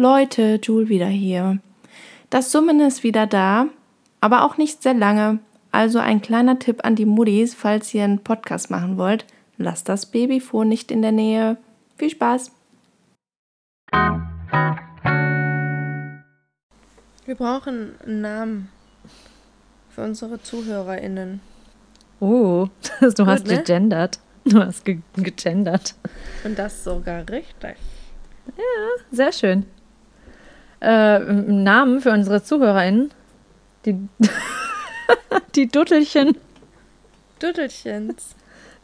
Leute, Jule wieder hier. Das Summen ist wieder da, aber auch nicht sehr lange. Also ein kleiner Tipp an die Muddis, falls ihr einen Podcast machen wollt. Lasst das Babyfon nicht in der Nähe. Viel Spaß! Wir brauchen einen Namen für unsere ZuhörerInnen. Oh, du Gut, hast ne? gegendert. Du hast ge gegendert. Und das sogar richtig. Ja, sehr schön. Äh, Namen für unsere ZuhörerInnen. Die, die Duddelchen. Duddelchens.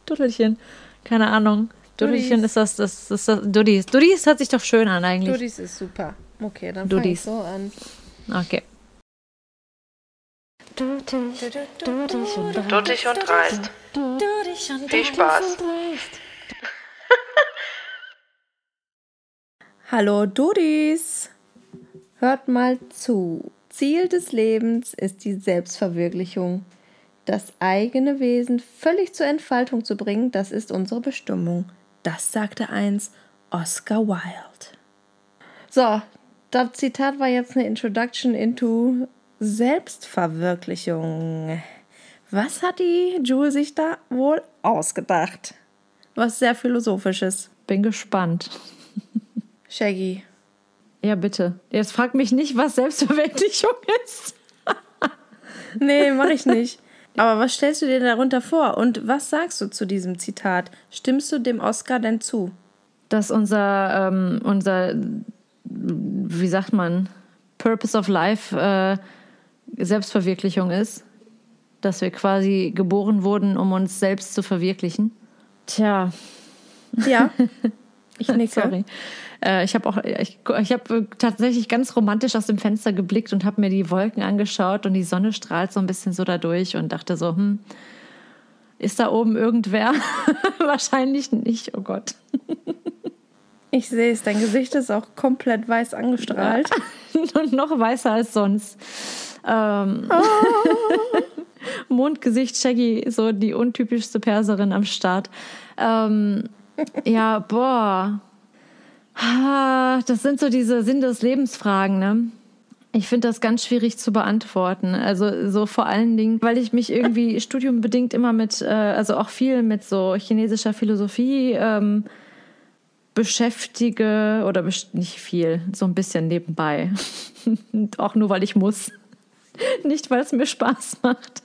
Duddelchen. Keine Ahnung. Duddelchen ist das, das, das, das Duddies. Duddies hört sich doch schön an eigentlich. Duddies ist super. Okay, dann fange ich so an. Okay. Duddig und dreist. Viel Spaß. Hallo Dudis. Hört mal zu. Ziel des Lebens ist die Selbstverwirklichung. Das eigene Wesen völlig zur Entfaltung zu bringen, das ist unsere Bestimmung. Das sagte eins Oscar Wilde. So, das Zitat war jetzt eine Introduction into Selbstverwirklichung. Was hat die Jule sich da wohl ausgedacht? Was sehr philosophisches. Bin gespannt. Shaggy. Ja, bitte. Jetzt frag mich nicht, was Selbstverwirklichung ist. nee, mach ich nicht. Aber was stellst du dir darunter vor und was sagst du zu diesem Zitat? Stimmst du dem Oscar denn zu? Dass unser, ähm, unser wie sagt man, Purpose of Life äh, Selbstverwirklichung ist. Dass wir quasi geboren wurden, um uns selbst zu verwirklichen. Tja. Ja. Ich nicke. Sorry. Äh, ich habe auch, ich, ich habe tatsächlich ganz romantisch aus dem Fenster geblickt und habe mir die Wolken angeschaut und die Sonne strahlt so ein bisschen so dadurch und dachte so, hm, ist da oben irgendwer? Wahrscheinlich nicht, oh Gott. Ich sehe es, dein Gesicht ist auch komplett weiß angestrahlt. und noch weißer als sonst. Ähm, oh. Mondgesicht Shaggy, so die untypischste Perserin am Start. Ähm, ja, boah. Das sind so diese Sinn des Lebensfragen, ne? Ich finde das ganz schwierig zu beantworten. Also so vor allen Dingen, weil ich mich irgendwie studiumbedingt immer mit, äh, also auch viel mit so chinesischer Philosophie ähm, beschäftige oder nicht viel, so ein bisschen nebenbei. auch nur, weil ich muss. Nicht, weil es mir Spaß macht.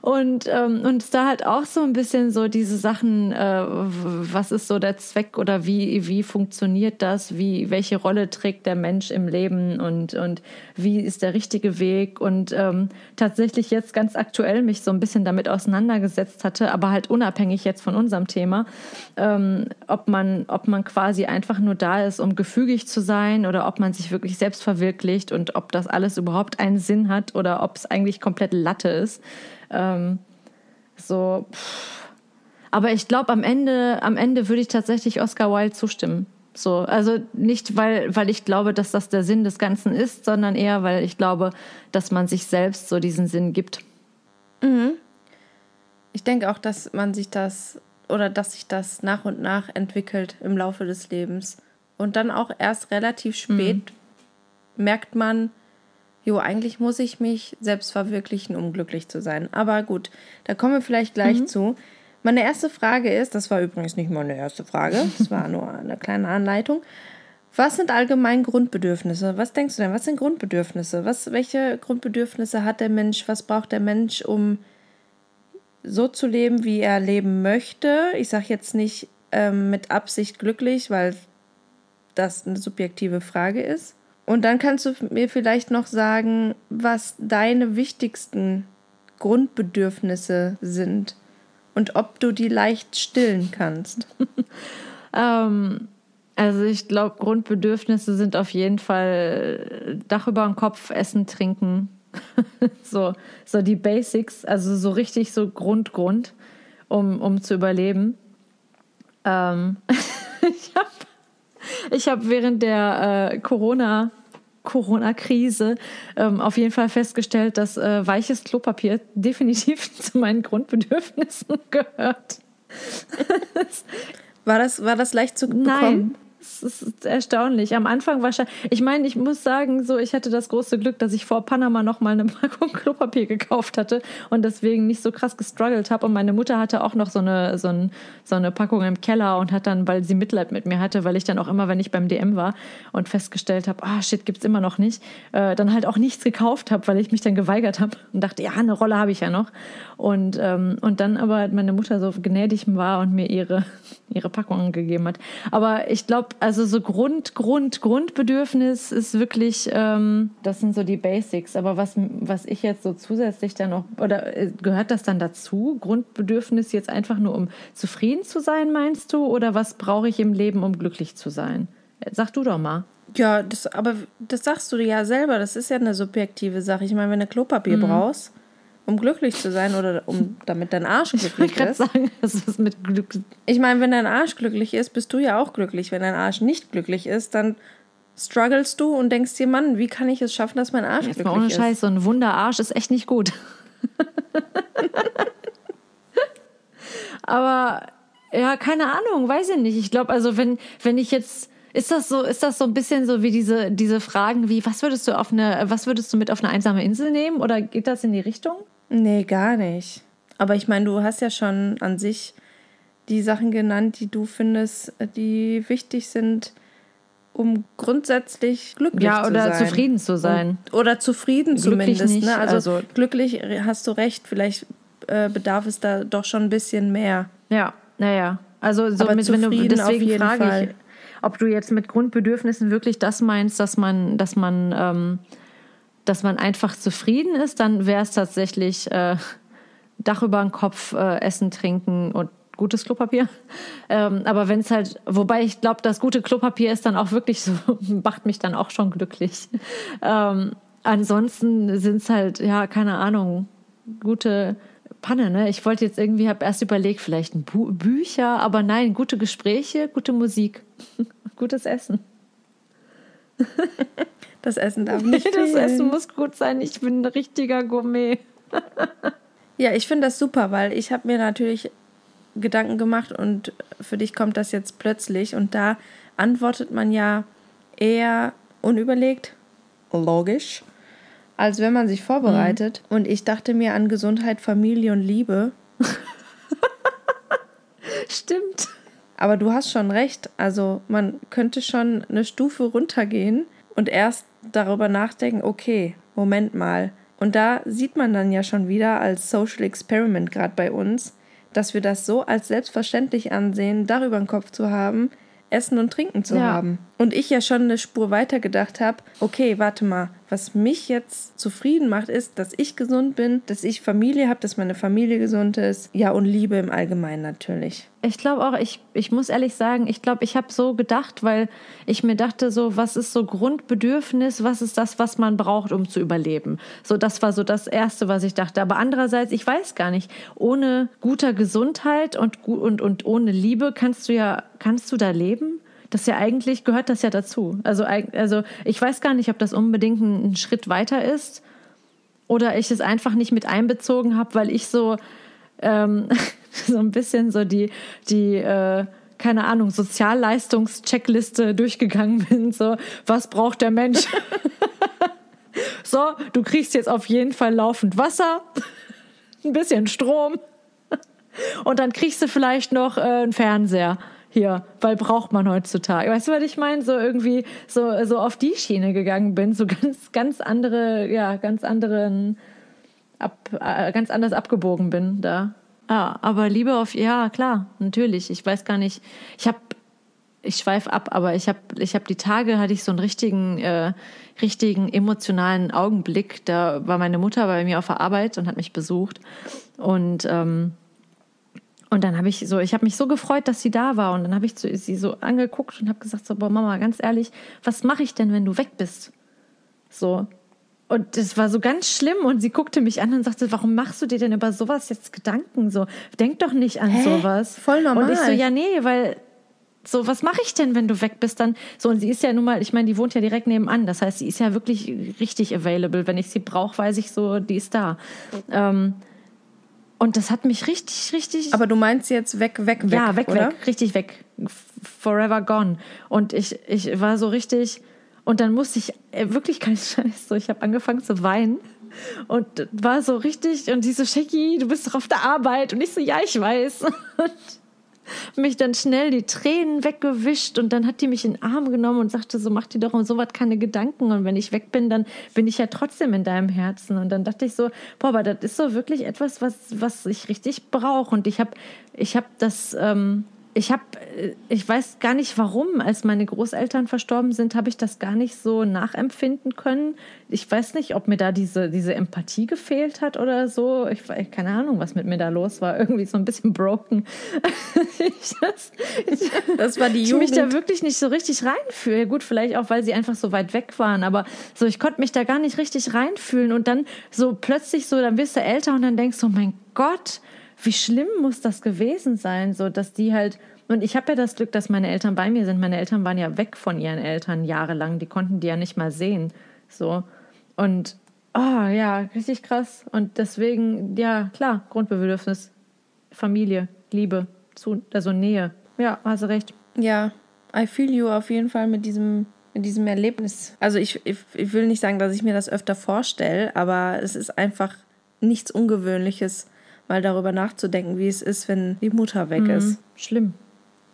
Und, ähm, und da halt auch so ein bisschen so diese Sachen, äh, was ist so der Zweck oder wie, wie funktioniert das, wie, welche Rolle trägt der Mensch im Leben? Und, und wie ist der richtige Weg? Und ähm, tatsächlich jetzt ganz aktuell mich so ein bisschen damit auseinandergesetzt hatte, aber halt unabhängig jetzt von unserem Thema, ähm, ob, man, ob man quasi einfach nur da ist, um gefügig zu sein oder ob man sich wirklich selbst verwirklicht und ob das alles überhaupt einen Sinn hat oder ob es eigentlich komplett Latte ist. Ähm, so, pff. aber ich glaube, am Ende, am Ende würde ich tatsächlich Oscar Wilde zustimmen. So, also nicht, weil, weil ich glaube, dass das der Sinn des Ganzen ist, sondern eher, weil ich glaube, dass man sich selbst so diesen Sinn gibt. Mhm. Ich denke auch, dass man sich das oder dass sich das nach und nach entwickelt im Laufe des Lebens. Und dann auch erst relativ spät mhm. merkt man, jo, eigentlich muss ich mich selbst verwirklichen, um glücklich zu sein. Aber gut, da kommen wir vielleicht gleich mhm. zu. Meine erste Frage ist, das war übrigens nicht meine erste Frage, das war nur eine kleine Anleitung. Was sind allgemein Grundbedürfnisse? Was denkst du denn? Was sind Grundbedürfnisse? Was, welche Grundbedürfnisse hat der Mensch? Was braucht der Mensch, um so zu leben, wie er leben möchte? Ich sage jetzt nicht ähm, mit Absicht glücklich, weil das eine subjektive Frage ist. Und dann kannst du mir vielleicht noch sagen, was deine wichtigsten Grundbedürfnisse sind und ob du die leicht stillen kannst. ähm, also ich glaube, Grundbedürfnisse sind auf jeden Fall Dach über dem Kopf, Essen, Trinken. so, so die Basics, also so richtig so Grund, Grund, um, um zu überleben. Ähm, ich habe ich habe während der äh, Corona Corona-Krise ähm, auf jeden Fall festgestellt, dass äh, weiches Klopapier definitiv zu meinen Grundbedürfnissen gehört. war, das, war das leicht zu bekommen? Nein, Das ist erstaunlich. Am Anfang wahrscheinlich. Ich meine, ich muss sagen, so ich hatte das große Glück, dass ich vor Panama noch mal eine Packung Klopapier gekauft hatte und deswegen nicht so krass gestruggelt habe. Und meine Mutter hatte auch noch so eine, so, ein, so eine Packung im Keller und hat dann, weil sie Mitleid mit mir hatte, weil ich dann auch immer, wenn ich beim DM war und festgestellt habe, ah shit, gibt's immer noch nicht, äh, dann halt auch nichts gekauft habe, weil ich mich dann geweigert habe und dachte, ja, eine Rolle habe ich ja noch. Und, ähm, und dann aber meine Mutter so gnädig war und mir ihre, ihre Packungen gegeben hat. Aber ich glaube, also so Grund, Grund, Grundbedürfnis ist wirklich, ähm, das sind so die Basics. Aber was, was ich jetzt so zusätzlich dann noch, oder äh, gehört das dann dazu? Grundbedürfnis jetzt einfach nur, um zufrieden zu sein, meinst du? Oder was brauche ich im Leben, um glücklich zu sein? Sag du doch mal. Ja, das, aber das sagst du ja selber. Das ist ja eine subjektive Sache. Ich meine, wenn du Klopapier mhm. brauchst, um glücklich zu sein oder um damit dein Arsch glücklich ist. Sagen, das ist mit Glück. Ich meine, wenn dein Arsch glücklich ist, bist du ja auch glücklich. Wenn dein Arsch nicht glücklich ist, dann strugglest du und denkst dir, Mann, wie kann ich es schaffen, dass mein Arsch Jetzt glücklich mal ohne ist? Ohne Scheiß, so ein Wunderarsch ist echt nicht gut. Aber ja, keine Ahnung, weiß ich nicht. Ich glaube, also wenn, wenn ich jetzt ist das so, ist das so ein bisschen so wie diese, diese Fragen wie, was würdest du auf eine, was würdest du mit auf eine einsame Insel nehmen? Oder geht das in die Richtung? Nee, gar nicht. Aber ich meine, du hast ja schon an sich die Sachen genannt, die du findest, die wichtig sind, um grundsätzlich glücklich ja, zu sein. Ja, oder zufrieden zu sein. Und, oder zufrieden glücklich zumindest. Ne? Also, also, glücklich hast du recht, vielleicht äh, bedarf es da doch schon ein bisschen mehr. Ja, naja. Also so mit, wenn du, deswegen frage Fall. ich, ob du jetzt mit Grundbedürfnissen wirklich das meinst, dass man, dass man ähm, dass man einfach zufrieden ist, dann wäre es tatsächlich äh, Dach über den Kopf, äh, Essen, Trinken und gutes Klopapier. Ähm, aber wenn es halt, wobei ich glaube, das gute Klopapier ist dann auch wirklich so, macht mich dann auch schon glücklich. Ähm, ansonsten sind es halt, ja, keine Ahnung, gute Panne, ne? Ich wollte jetzt irgendwie, habe erst überlegt, vielleicht Bu Bücher, aber nein, gute Gespräche, gute Musik, gutes Essen. Das Essen darf nicht Das Essen muss gut sein. Ich bin ein richtiger Gourmet. ja, ich finde das super, weil ich habe mir natürlich Gedanken gemacht und für dich kommt das jetzt plötzlich und da antwortet man ja eher unüberlegt, logisch, als wenn man sich vorbereitet. Mhm. Und ich dachte mir an Gesundheit, Familie und Liebe. Stimmt. Aber du hast schon recht. Also man könnte schon eine Stufe runtergehen und erst darüber nachdenken, okay, Moment mal. Und da sieht man dann ja schon wieder als Social Experiment gerade bei uns, dass wir das so als selbstverständlich ansehen, darüber einen Kopf zu haben, Essen und Trinken zu ja. haben. Und ich ja schon eine Spur weiter gedacht habe, okay, warte mal, was mich jetzt zufrieden macht, ist, dass ich gesund bin, dass ich Familie habe, dass meine Familie gesund ist. Ja, und Liebe im Allgemeinen natürlich. Ich glaube auch, ich, ich muss ehrlich sagen, ich glaube, ich habe so gedacht, weil ich mir dachte, so, was ist so Grundbedürfnis, was ist das, was man braucht, um zu überleben? So, das war so das Erste, was ich dachte. Aber andererseits, ich weiß gar nicht, ohne guter Gesundheit und, und, und ohne Liebe kannst du ja, kannst du da leben? Das ja eigentlich gehört das ja dazu. Also, also ich weiß gar nicht, ob das unbedingt ein, ein Schritt weiter ist oder ich es einfach nicht mit einbezogen habe, weil ich so, ähm, so ein bisschen so die, die äh, keine Ahnung, Sozialleistungscheckliste durchgegangen bin. So, was braucht der Mensch? so, du kriegst jetzt auf jeden Fall laufend Wasser, ein bisschen Strom und dann kriegst du vielleicht noch äh, einen Fernseher hier, weil braucht man heutzutage. Weißt du, was ich meine? So irgendwie so, so auf die Schiene gegangen bin, so ganz, ganz andere, ja, ganz anderen, ab, äh, ganz anders abgebogen bin da. Ja, aber Liebe auf, ja, klar, natürlich. Ich weiß gar nicht, ich habe, ich schweife ab, aber ich habe, ich habe die Tage, hatte ich so einen richtigen, äh, richtigen emotionalen Augenblick. Da war meine Mutter bei mir auf der Arbeit und hat mich besucht und, ähm, und dann habe ich so, ich habe mich so gefreut, dass sie da war. Und dann habe ich sie so angeguckt und habe gesagt: So, boah, Mama, ganz ehrlich, was mache ich denn, wenn du weg bist? So. Und das war so ganz schlimm. Und sie guckte mich an und sagte: Warum machst du dir denn über sowas jetzt Gedanken? So, denk doch nicht an Hä? sowas. Voll normal. Und ich so: Ja, nee, weil so, was mache ich denn, wenn du weg bist? Dann so, und sie ist ja nun mal, ich meine, die wohnt ja direkt nebenan. Das heißt, sie ist ja wirklich richtig available. Wenn ich sie brauche, weiß ich so, die ist da. Ähm, und das hat mich richtig, richtig. Aber du meinst jetzt weg, weg, weg. Ja, weg, oder? weg, richtig weg. forever gone. Und ich, ich war so richtig, und dann musste ich äh, wirklich kein Scheiß, so ich habe angefangen zu weinen und war so richtig und die so, Shaggy, du bist doch auf der Arbeit und ich so, ja, ich weiß. Und mich dann schnell die Tränen weggewischt und dann hat die mich in den Arm genommen und sagte so, mach dir doch um sowas keine Gedanken. Und wenn ich weg bin, dann bin ich ja trotzdem in deinem Herzen. Und dann dachte ich so, boah, aber das ist so wirklich etwas, was, was ich richtig brauche. Und ich habe ich hab das... Ähm, ich habe, äh, ich weiß gar nicht warum, als meine Großeltern verstorben sind, habe ich das gar nicht so nachempfinden können. Ich weiß nicht, ob mir da diese, diese Empathie gefehlt hat oder so. Ich keine Ahnung, was mit mir da los war. Irgendwie so ein bisschen broken. ich, das, ich, das war die Jugend. Ich mich da wirklich nicht so richtig reinfühle. Gut, vielleicht auch, weil sie einfach so weit weg waren. Aber so, ich konnte mich da gar nicht richtig reinfühlen. Und dann so plötzlich so, dann wirst du älter und dann denkst du, oh mein Gott, wie schlimm muss das gewesen sein, so dass die halt und ich habe ja das Glück, dass meine Eltern bei mir sind. Meine Eltern waren ja weg von ihren Eltern jahrelang. Die konnten die ja nicht mal sehen. So. Und oh ja, richtig krass. Und deswegen, ja, klar, Grundbedürfnis. Familie, Liebe, zu, also Nähe. Ja, hast du recht. Ja, I feel you auf jeden Fall mit diesem, mit diesem Erlebnis. Also ich, ich, ich will nicht sagen, dass ich mir das öfter vorstelle, aber es ist einfach nichts Ungewöhnliches mal darüber nachzudenken, wie es ist, wenn die Mutter weg mhm. ist. Schlimm.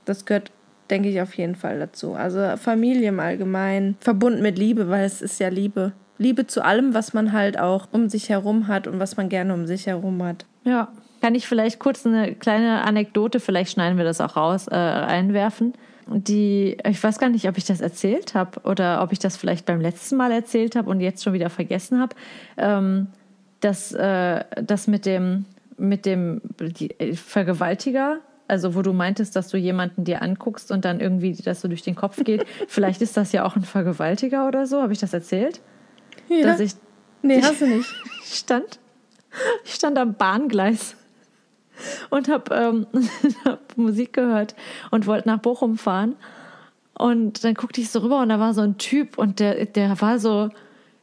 Das gehört, denke ich, auf jeden Fall dazu. Also Familie im Allgemeinen, verbunden mit Liebe, weil es ist ja Liebe. Liebe zu allem, was man halt auch um sich herum hat und was man gerne um sich herum hat. Ja. Kann ich vielleicht kurz eine kleine Anekdote, vielleicht schneiden wir das auch raus, äh, einwerfen? Die, ich weiß gar nicht, ob ich das erzählt habe oder ob ich das vielleicht beim letzten Mal erzählt habe und jetzt schon wieder vergessen habe. Ähm, dass äh, das mit dem mit dem äh, Vergewaltiger, also wo du meintest, dass du jemanden dir anguckst und dann irgendwie das so durch den Kopf geht. Vielleicht ist das ja auch ein Vergewaltiger oder so. Habe ich das erzählt? Ja. Dass ich, nee, hast du nicht. stand, ich stand am Bahngleis und habe ähm, hab Musik gehört und wollte nach Bochum fahren. Und dann guckte ich so rüber und da war so ein Typ und der, der war so,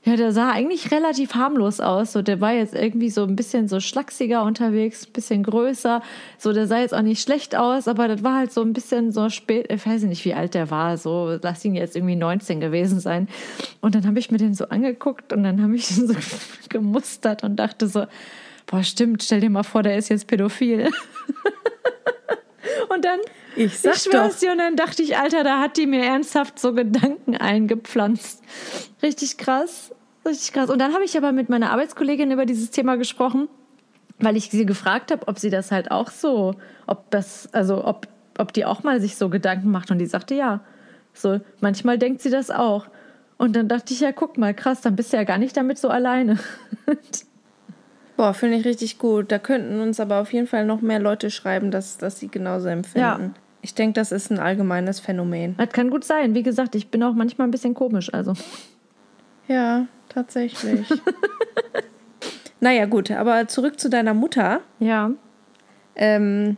ja, der sah eigentlich relativ harmlos aus. So, der war jetzt irgendwie so ein bisschen so schlachsiger unterwegs, ein bisschen größer. So, der sah jetzt auch nicht schlecht aus, aber das war halt so ein bisschen so spät. Ich weiß nicht, wie alt der war. So, lass ihn jetzt irgendwie 19 gewesen sein. Und dann habe ich mir den so angeguckt und dann habe ich ihn so gemustert und dachte so, boah, stimmt, stell dir mal vor, der ist jetzt pädophil. und dann ich, sag ich schwör's dir, und dann dachte ich, Alter, da hat die mir ernsthaft so Gedanken eingepflanzt. Richtig krass, richtig krass. Und dann habe ich aber mit meiner Arbeitskollegin über dieses Thema gesprochen, weil ich sie gefragt habe, ob sie das halt auch so, ob das, also ob, ob die auch mal sich so Gedanken macht. Und die sagte ja. So, manchmal denkt sie das auch. Und dann dachte ich, ja, guck mal, krass, dann bist du ja gar nicht damit so alleine. Boah, finde ich richtig gut. Da könnten uns aber auf jeden Fall noch mehr Leute schreiben, dass, dass sie genauso empfinden. Ja. Ich denke, das ist ein allgemeines Phänomen. Das kann gut sein. Wie gesagt, ich bin auch manchmal ein bisschen komisch, also. Ja, tatsächlich. naja, gut, aber zurück zu deiner Mutter. Ja. Ähm,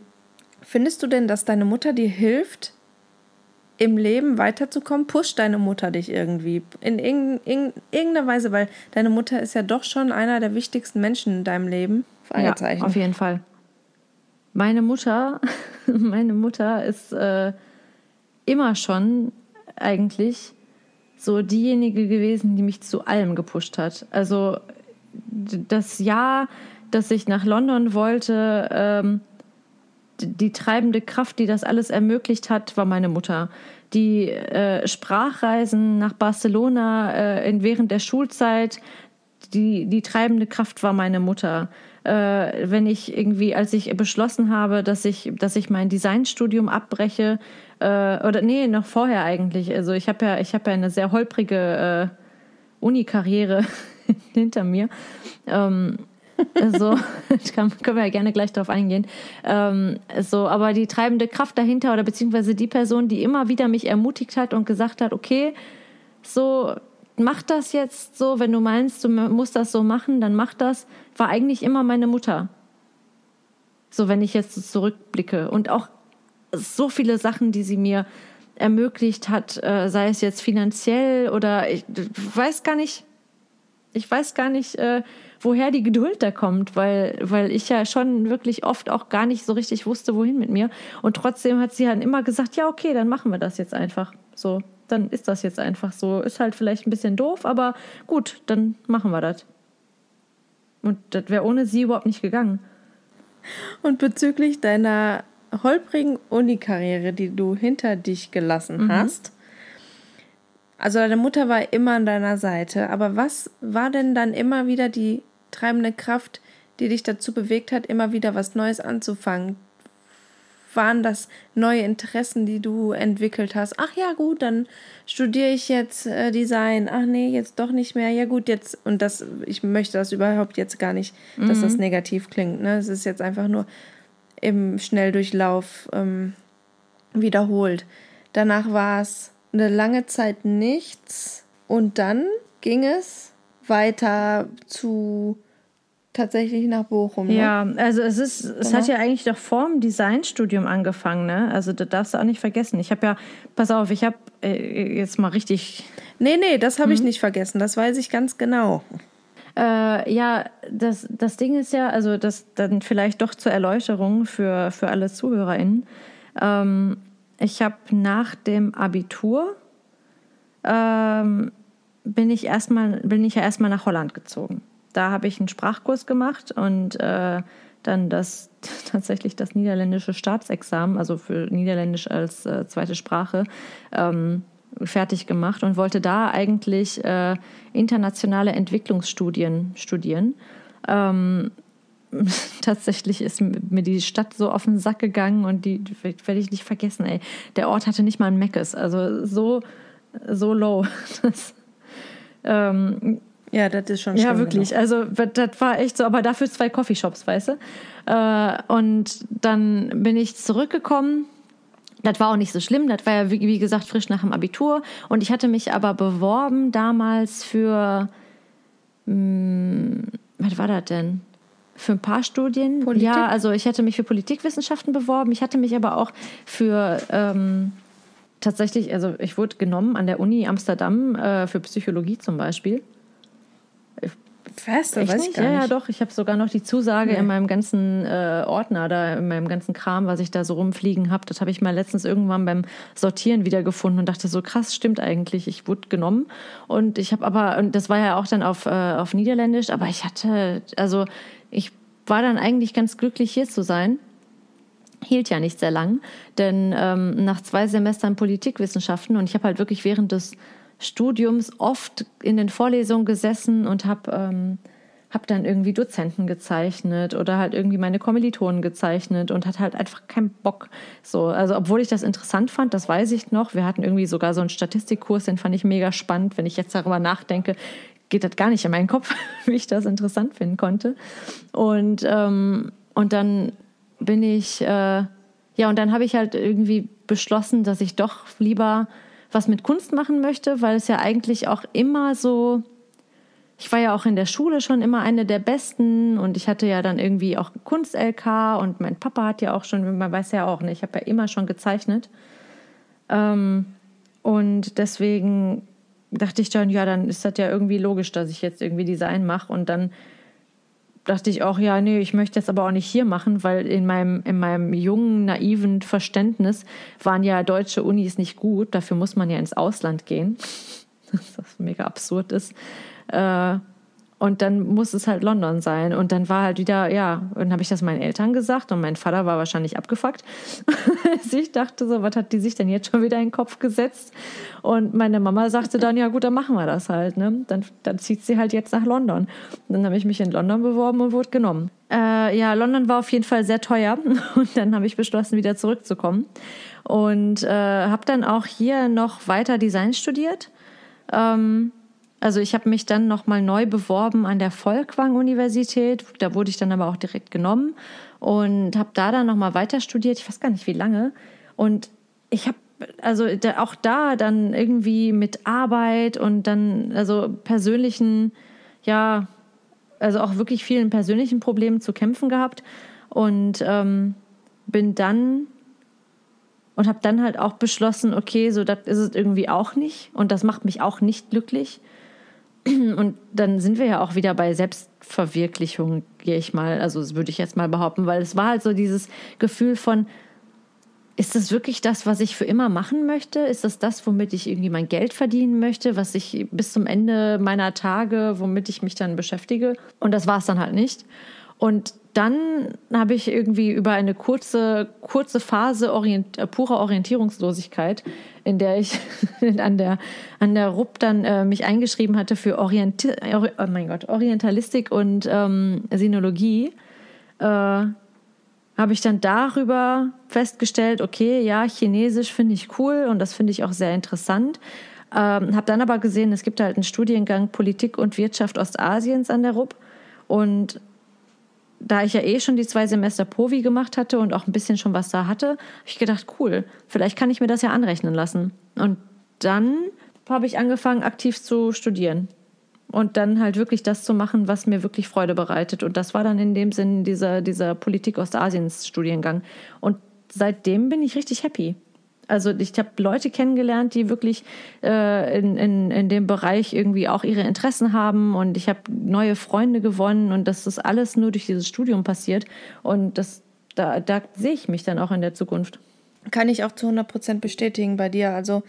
findest du denn, dass deine Mutter dir hilft, im Leben weiterzukommen? Pusht deine Mutter dich irgendwie in irgendeiner Weise? Weil deine Mutter ist ja doch schon einer der wichtigsten Menschen in deinem Leben. Ja, auf jeden Fall. Meine Mutter, meine Mutter ist äh, immer schon eigentlich so diejenige gewesen, die mich zu allem gepusht hat. Also das Jahr, dass ich nach London wollte, ähm, die treibende Kraft, die das alles ermöglicht hat, war meine Mutter. Die äh, Sprachreisen nach Barcelona äh, in, während der Schulzeit, die, die treibende Kraft war meine Mutter äh, wenn ich irgendwie, als ich beschlossen habe, dass ich, dass ich mein Designstudium abbreche, äh, oder nee, noch vorher eigentlich. Also ich habe ja, ich habe ja eine sehr holprige äh, Uni-Karriere hinter mir. Ähm, so, kann, können wir ja gerne gleich darauf eingehen. Ähm, so, aber die treibende Kraft dahinter oder beziehungsweise die Person, die immer wieder mich ermutigt hat und gesagt hat, okay, so mach das jetzt so, wenn du meinst, du musst das so machen, dann mach das, war eigentlich immer meine Mutter. So, wenn ich jetzt zurückblicke. Und auch so viele Sachen, die sie mir ermöglicht hat, äh, sei es jetzt finanziell oder ich weiß gar nicht, ich weiß gar nicht, äh, woher die Geduld da kommt, weil, weil ich ja schon wirklich oft auch gar nicht so richtig wusste, wohin mit mir. Und trotzdem hat sie halt immer gesagt, ja, okay, dann machen wir das jetzt einfach. So, dann ist das jetzt einfach so. Ist halt vielleicht ein bisschen doof, aber gut, dann machen wir das. Und das wäre ohne sie überhaupt nicht gegangen. Und bezüglich deiner holprigen Uni-Karriere, die du hinter dich gelassen mhm. hast, also deine Mutter war immer an deiner Seite, aber was war denn dann immer wieder die treibende Kraft, die dich dazu bewegt hat, immer wieder was Neues anzufangen? Waren das neue Interessen, die du entwickelt hast? Ach ja, gut, dann studiere ich jetzt äh, Design. Ach nee, jetzt doch nicht mehr. Ja gut, jetzt und das ich möchte das überhaupt jetzt gar nicht, mhm. dass das mhm. negativ klingt, ne? Es ist jetzt einfach nur im Schnelldurchlauf ähm, wiederholt. Danach war es eine lange Zeit nichts und dann ging es weiter zu tatsächlich nach Bochum. Ne? Ja, also es ist, es genau. hat ja eigentlich doch vor dem Designstudium angefangen, ne? Also das darfst du auch nicht vergessen. Ich habe ja, pass auf, ich habe äh, jetzt mal richtig. Nee, nee, das habe hm. ich nicht vergessen. Das weiß ich ganz genau. Äh, ja, das, das Ding ist ja, also das dann vielleicht doch zur Erläuterung für, für alle ZuhörerInnen. Ähm, ich habe nach dem Abitur ähm, bin ich erstmal bin ich ja erstmal nach Holland gezogen. Da habe ich einen Sprachkurs gemacht und äh, dann das tatsächlich das niederländische Staatsexamen, also für Niederländisch als äh, zweite Sprache, ähm, fertig gemacht und wollte da eigentlich äh, internationale Entwicklungsstudien studieren. Ähm, tatsächlich ist mir die Stadt so auf den Sack gegangen und die werde ich nicht vergessen, ey. Der Ort hatte nicht mal ein Meckes, also so, so low. Das, ähm, ja, das ist schon schön. Ja, wirklich. Genau. Also, das war echt so, aber dafür zwei Coffeeshops, weißt du? Äh, und dann bin ich zurückgekommen. Das war auch nicht so schlimm. Das war ja, wie, wie gesagt, frisch nach dem Abitur. Und ich hatte mich aber beworben damals für. Mh, hm, was war das denn? für ein paar Studien. Politik? Ja, also ich hätte mich für Politikwissenschaften beworben. Ich hatte mich aber auch für ähm, tatsächlich, also ich wurde genommen an der Uni Amsterdam äh, für Psychologie zum Beispiel. Fest, weiß ich gar nicht. Ja, ja, doch. Ich habe sogar noch die Zusage nee. in meinem ganzen äh, Ordner, da in meinem ganzen Kram, was ich da so rumfliegen habe. Das habe ich mal letztens irgendwann beim Sortieren wiedergefunden und dachte so, krass, stimmt eigentlich. Ich wurde genommen. Und ich habe aber, und das war ja auch dann auf, äh, auf Niederländisch, aber ich hatte, also ich war dann eigentlich ganz glücklich, hier zu sein. Hielt ja nicht sehr lang, denn ähm, nach zwei Semestern Politikwissenschaften und ich habe halt wirklich während des Studiums oft in den Vorlesungen gesessen und habe ähm, hab dann irgendwie Dozenten gezeichnet oder halt irgendwie meine Kommilitonen gezeichnet und hatte halt einfach keinen Bock. So, also obwohl ich das interessant fand, das weiß ich noch. Wir hatten irgendwie sogar so einen Statistikkurs, den fand ich mega spannend, wenn ich jetzt darüber nachdenke geht das gar nicht in meinen Kopf, wie ich das interessant finden konnte. Und, ähm, und dann bin ich, äh, ja, und dann habe ich halt irgendwie beschlossen, dass ich doch lieber was mit Kunst machen möchte, weil es ja eigentlich auch immer so, ich war ja auch in der Schule schon immer eine der Besten und ich hatte ja dann irgendwie auch Kunst-LK und mein Papa hat ja auch schon, man weiß ja auch nicht, ich habe ja immer schon gezeichnet. Ähm, und deswegen dachte ich dann, ja, dann ist das ja irgendwie logisch, dass ich jetzt irgendwie Design mache. Und dann dachte ich auch, ja, nee, ich möchte das aber auch nicht hier machen, weil in meinem, in meinem jungen, naiven Verständnis waren ja deutsche Unis nicht gut. Dafür muss man ja ins Ausland gehen. Was mega absurd ist. Äh, und dann muss es halt London sein. Und dann war halt wieder, ja, dann habe ich das meinen Eltern gesagt und mein Vater war wahrscheinlich abgefuckt. ich dachte so, was hat die sich denn jetzt schon wieder in den Kopf gesetzt? Und meine Mama sagte dann, ja gut, dann machen wir das halt. Ne? Dann, dann zieht sie halt jetzt nach London. Und dann habe ich mich in London beworben und wurde genommen. Äh, ja, London war auf jeden Fall sehr teuer. Und dann habe ich beschlossen, wieder zurückzukommen. Und äh, habe dann auch hier noch weiter Design studiert. Ähm, also ich habe mich dann nochmal neu beworben an der Folkwang-Universität. Da wurde ich dann aber auch direkt genommen und habe da dann nochmal weiter studiert. Ich weiß gar nicht, wie lange. Und ich habe also auch da dann irgendwie mit Arbeit und dann also persönlichen, ja, also auch wirklich vielen persönlichen Problemen zu kämpfen gehabt und ähm, bin dann und habe dann halt auch beschlossen, okay, so das ist es irgendwie auch nicht und das macht mich auch nicht glücklich Und dann sind wir ja auch wieder bei Selbstverwirklichung, gehe ich mal, also das würde ich jetzt mal behaupten, weil es war halt so dieses Gefühl von, ist das wirklich das, was ich für immer machen möchte? Ist das das, womit ich irgendwie mein Geld verdienen möchte, was ich bis zum Ende meiner Tage, womit ich mich dann beschäftige? Und das war es dann halt nicht. Und dann habe ich irgendwie über eine kurze, kurze Phase orient, äh, purer Orientierungslosigkeit, in der ich an der, an der RUP dann äh, mich eingeschrieben hatte für Orienti oh mein Gott, Orientalistik und ähm, Sinologie, äh, habe ich dann darüber festgestellt, okay, ja, Chinesisch finde ich cool und das finde ich auch sehr interessant. Ähm, habe dann aber gesehen, es gibt halt einen Studiengang Politik und Wirtschaft Ostasiens an der RUP und da ich ja eh schon die zwei Semester Povi gemacht hatte und auch ein bisschen schon was da hatte, habe ich gedacht, cool, vielleicht kann ich mir das ja anrechnen lassen. Und dann habe ich angefangen, aktiv zu studieren. Und dann halt wirklich das zu machen, was mir wirklich Freude bereitet. Und das war dann in dem Sinn dieser, dieser Politik Ostasiens Studiengang. Und seitdem bin ich richtig happy. Also ich habe Leute kennengelernt, die wirklich äh, in, in, in dem Bereich irgendwie auch ihre Interessen haben und ich habe neue Freunde gewonnen und das ist alles nur durch dieses Studium passiert und das, da, da sehe ich mich dann auch in der Zukunft. Kann ich auch zu 100 Prozent bestätigen bei dir. Also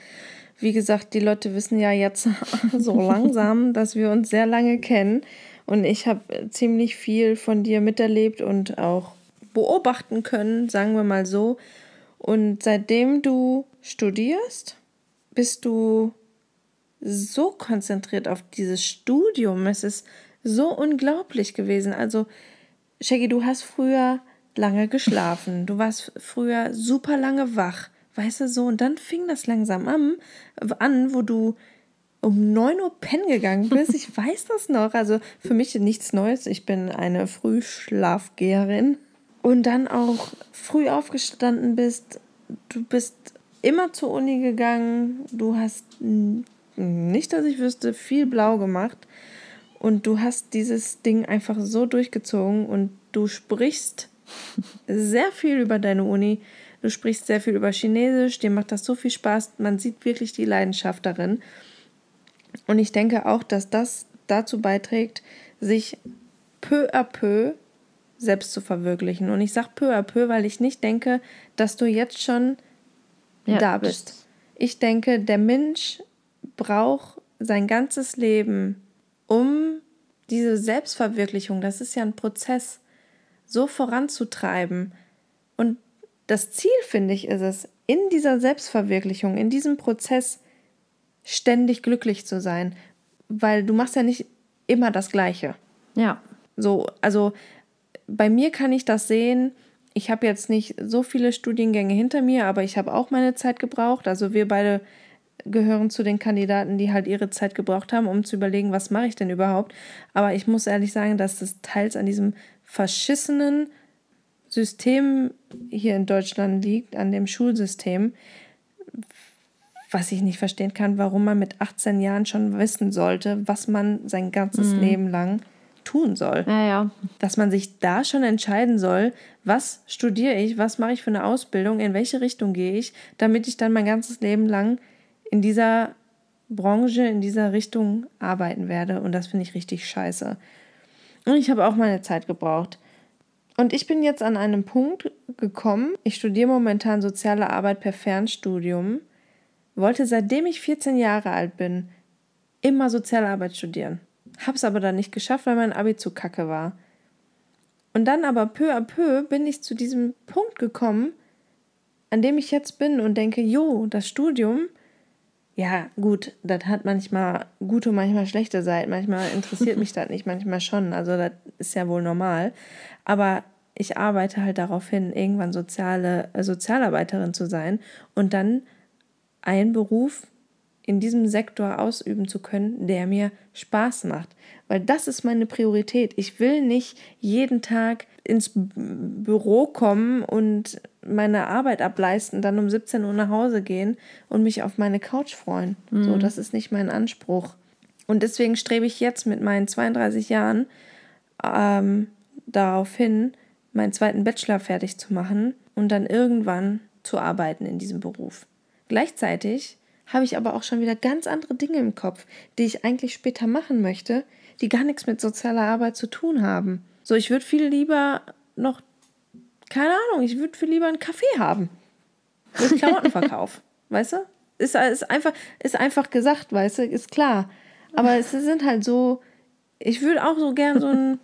wie gesagt, die Leute wissen ja jetzt so langsam, dass wir uns sehr lange kennen und ich habe ziemlich viel von dir miterlebt und auch beobachten können, sagen wir mal so. Und seitdem du studierst, bist du so konzentriert auf dieses Studium. Es ist so unglaublich gewesen. Also, Shaggy, du hast früher lange geschlafen. Du warst früher super lange wach. Weißt du so? Und dann fing das langsam an, an wo du um 9 Uhr pennen gegangen bist. Ich weiß das noch. Also für mich nichts Neues. Ich bin eine Frühschlafgeherin und dann auch früh aufgestanden bist, du bist immer zur Uni gegangen, du hast nicht, dass ich wüsste, viel blau gemacht und du hast dieses Ding einfach so durchgezogen und du sprichst sehr viel über deine Uni, du sprichst sehr viel über Chinesisch, dir macht das so viel Spaß, man sieht wirklich die Leidenschaft darin. Und ich denke auch, dass das dazu beiträgt, sich peu à peu selbst zu verwirklichen. Und ich sage peu à peu, weil ich nicht denke, dass du jetzt schon ja, da bist. Ich denke, der Mensch braucht sein ganzes Leben, um diese Selbstverwirklichung, das ist ja ein Prozess, so voranzutreiben. Und das Ziel, finde ich, ist es, in dieser Selbstverwirklichung, in diesem Prozess ständig glücklich zu sein, weil du machst ja nicht immer das Gleiche. Ja. So, also bei mir kann ich das sehen. Ich habe jetzt nicht so viele Studiengänge hinter mir, aber ich habe auch meine Zeit gebraucht. Also wir beide gehören zu den Kandidaten, die halt ihre Zeit gebraucht haben, um zu überlegen, was mache ich denn überhaupt. Aber ich muss ehrlich sagen, dass das teils an diesem verschissenen System hier in Deutschland liegt, an dem Schulsystem, was ich nicht verstehen kann, warum man mit 18 Jahren schon wissen sollte, was man sein ganzes mhm. Leben lang tun soll. Ja, ja. Dass man sich da schon entscheiden soll, was studiere ich, was mache ich für eine Ausbildung, in welche Richtung gehe ich, damit ich dann mein ganzes Leben lang in dieser Branche, in dieser Richtung arbeiten werde. Und das finde ich richtig scheiße. Und ich habe auch meine Zeit gebraucht. Und ich bin jetzt an einem Punkt gekommen, ich studiere momentan soziale Arbeit per Fernstudium, wollte seitdem ich 14 Jahre alt bin, immer soziale Arbeit studieren. Hab's aber dann nicht geschafft, weil mein Abi zu kacke war. Und dann aber peu à peu bin ich zu diesem Punkt gekommen, an dem ich jetzt bin und denke, jo, das Studium, ja, gut, das hat manchmal gute, manchmal schlechte Seiten. Manchmal interessiert mich das nicht, manchmal schon. Also, das ist ja wohl normal. Aber ich arbeite halt darauf hin, irgendwann soziale, äh, Sozialarbeiterin zu sein und dann einen Beruf in diesem Sektor ausüben zu können, der mir Spaß macht. Weil das ist meine Priorität. Ich will nicht jeden Tag ins Büro kommen und meine Arbeit ableisten, dann um 17 Uhr nach Hause gehen und mich auf meine Couch freuen. Mhm. So, das ist nicht mein Anspruch. Und deswegen strebe ich jetzt mit meinen 32 Jahren ähm, darauf hin, meinen zweiten Bachelor fertig zu machen und dann irgendwann zu arbeiten in diesem Beruf. Gleichzeitig habe ich aber auch schon wieder ganz andere Dinge im Kopf, die ich eigentlich später machen möchte, die gar nichts mit sozialer Arbeit zu tun haben. So, ich würde viel lieber noch, keine Ahnung, ich würde viel lieber einen Kaffee haben. Mit Klamottenverkauf. weißt du? Ist, ist, einfach, ist einfach gesagt, weißt du, ist klar. Aber es sind halt so, ich würde auch so gern so einen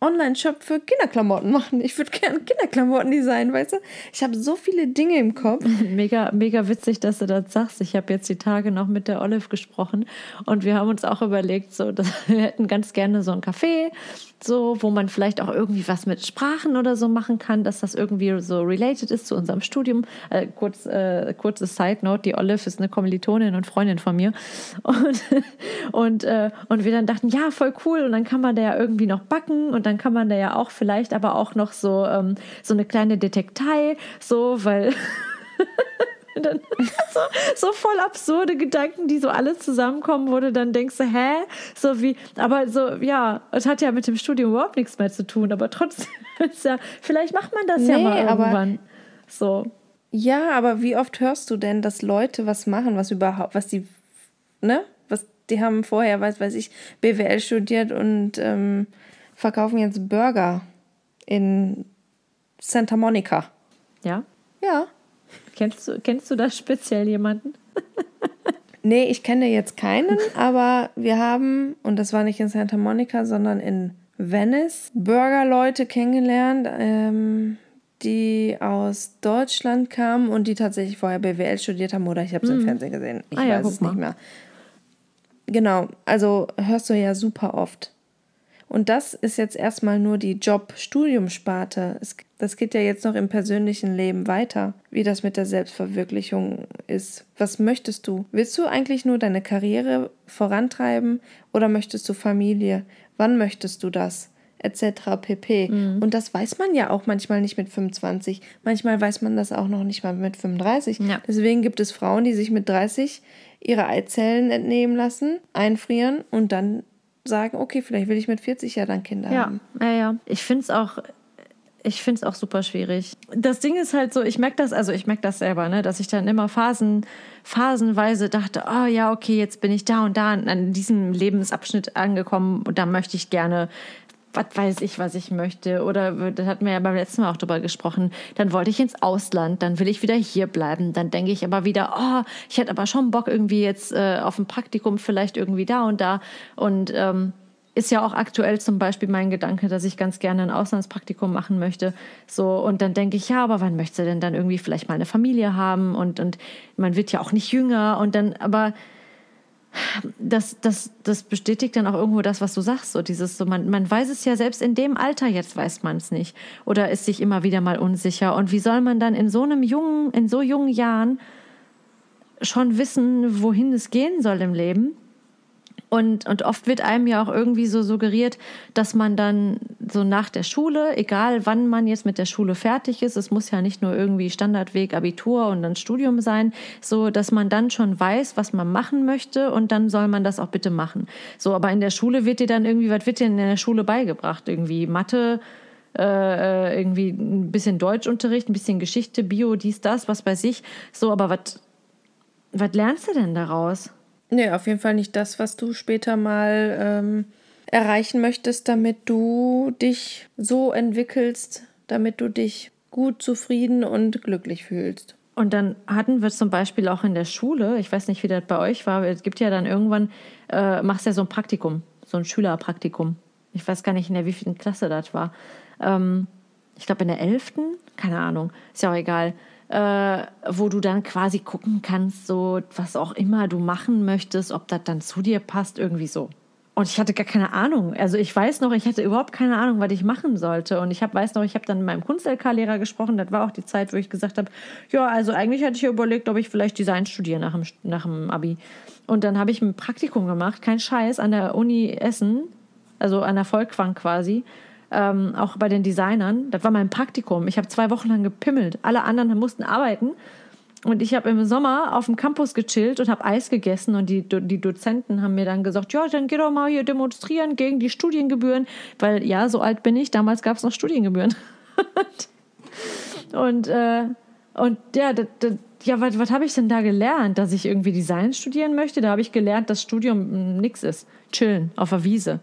Online-Shop für Kinderklamotten machen. Ich würde gerne Kinderklamotten designen, weißt du? Ich habe so viele Dinge im Kopf. Mega, mega witzig, dass du das sagst. Ich habe jetzt die Tage noch mit der Olive gesprochen und wir haben uns auch überlegt, so, dass wir hätten ganz gerne so ein Café, so, wo man vielleicht auch irgendwie was mit Sprachen oder so machen kann, dass das irgendwie so related ist zu unserem Studium. Äh, kurz, äh, kurzes Side Note: Die Olive ist eine Kommilitonin und Freundin von mir. Und, und, äh, und wir dann dachten, ja, voll cool. Und dann kann man da ja irgendwie noch backen und dann kann man da ja auch vielleicht aber auch noch so, ähm, so eine kleine Detektei, so, weil. dann so, so, voll absurde Gedanken, die so alles zusammenkommen, wo du dann denkst, hä? So wie, aber so, ja, es hat ja mit dem Studium überhaupt nichts mehr zu tun, aber trotzdem, ja, vielleicht macht man das nee, ja mal irgendwann. so. Ja, aber wie oft hörst du denn, dass Leute was machen, was überhaupt, was die, ne? Was, die haben vorher, weiß, weiß ich, BWL studiert und ähm, verkaufen jetzt Burger in Santa Monica. Ja? Ja. Kennst du, kennst du da speziell jemanden? nee, ich kenne jetzt keinen, aber wir haben, und das war nicht in Santa Monica, sondern in Venice, Burgerleute kennengelernt, ähm, die aus Deutschland kamen und die tatsächlich vorher BWL studiert haben oder ich habe es mhm. im Fernsehen gesehen. Ich ah, ja, weiß es nicht mehr. Genau, also hörst du ja super oft. Und das ist jetzt erstmal nur die Job-Studium-Sparte. Das geht ja jetzt noch im persönlichen Leben weiter, wie das mit der Selbstverwirklichung ist. Was möchtest du? Willst du eigentlich nur deine Karriere vorantreiben oder möchtest du Familie? Wann möchtest du das? etc. pp. Mhm. Und das weiß man ja auch manchmal nicht mit 25. Manchmal weiß man das auch noch nicht mal mit 35. Ja. Deswegen gibt es Frauen, die sich mit 30 ihre Eizellen entnehmen lassen, einfrieren und dann sagen, okay, vielleicht will ich mit 40 ja dann Kinder ja. haben. Ja, ja. Ich finde es auch ich finde es auch super schwierig. Das Ding ist halt so, ich merke das, also ich merke das selber, ne, dass ich dann immer Phasen, phasenweise dachte, oh ja, okay, jetzt bin ich da und da an diesem Lebensabschnitt angekommen und da möchte ich gerne was weiß ich, was ich möchte. Oder das hatten wir ja beim letzten Mal auch drüber gesprochen. Dann wollte ich ins Ausland, dann will ich wieder hier bleiben. Dann denke ich aber wieder, oh, ich hätte aber schon Bock irgendwie jetzt äh, auf ein Praktikum, vielleicht irgendwie da und da. Und ähm, ist ja auch aktuell zum Beispiel mein Gedanke, dass ich ganz gerne ein Auslandspraktikum machen möchte. So, und dann denke ich, ja, aber wann möchte denn dann irgendwie vielleicht mal eine Familie haben? Und, und man wird ja auch nicht jünger. Und dann, aber das, das, das bestätigt dann auch irgendwo das, was du sagst. So dieses, so man, man weiß es ja selbst in dem Alter, jetzt weiß man es nicht. Oder ist sich immer wieder mal unsicher. Und wie soll man dann in so einem jungen, in so jungen Jahren schon wissen, wohin es gehen soll im Leben? Und, und oft wird einem ja auch irgendwie so suggeriert, dass man dann so nach der Schule, egal wann man jetzt mit der Schule fertig ist, es muss ja nicht nur irgendwie Standardweg, Abitur und dann Studium sein, so dass man dann schon weiß, was man machen möchte und dann soll man das auch bitte machen. So, aber in der Schule wird dir dann irgendwie, was wird dir in der Schule beigebracht? Irgendwie Mathe, äh, äh irgendwie ein bisschen Deutschunterricht, ein bisschen Geschichte, Bio, dies, das, was bei sich. So, aber was, was lernst du denn daraus? Nee, auf jeden Fall nicht das, was du später mal ähm, erreichen möchtest, damit du dich so entwickelst, damit du dich gut, zufrieden und glücklich fühlst. Und dann hatten wir zum Beispiel auch in der Schule, ich weiß nicht, wie das bei euch war, es gibt ja dann irgendwann, äh, machst ja so ein Praktikum, so ein Schülerpraktikum. Ich weiß gar nicht, in der wievielten Klasse das war. Ähm, ich glaube in der elften, keine Ahnung, ist ja auch egal äh, wo du dann quasi gucken kannst, so was auch immer du machen möchtest, ob das dann zu dir passt, irgendwie so. Und ich hatte gar keine Ahnung. Also ich weiß noch, ich hatte überhaupt keine Ahnung, was ich machen sollte. Und ich hab, weiß noch, ich habe dann mit meinem Kunst-LK-Lehrer gesprochen. Das war auch die Zeit, wo ich gesagt habe, ja, also eigentlich hatte ich ja überlegt, ob ich vielleicht Design studiere nach dem, nach dem Abi. Und dann habe ich ein Praktikum gemacht, kein Scheiß, an der Uni Essen, also an der Volkwang quasi ähm, auch bei den Designern. Das war mein Praktikum. Ich habe zwei Wochen lang gepimmelt. Alle anderen mussten arbeiten. Und ich habe im Sommer auf dem Campus gechillt und habe Eis gegessen. Und die, die Dozenten haben mir dann gesagt, ja, dann geh doch mal hier demonstrieren gegen die Studiengebühren. Weil ja, so alt bin ich. Damals gab es noch Studiengebühren. und, äh, Und ja, das, das, ja, was, was habe ich denn da gelernt? Dass ich irgendwie Design studieren möchte? Da habe ich gelernt, dass Studium nichts ist. Chillen auf der Wiese.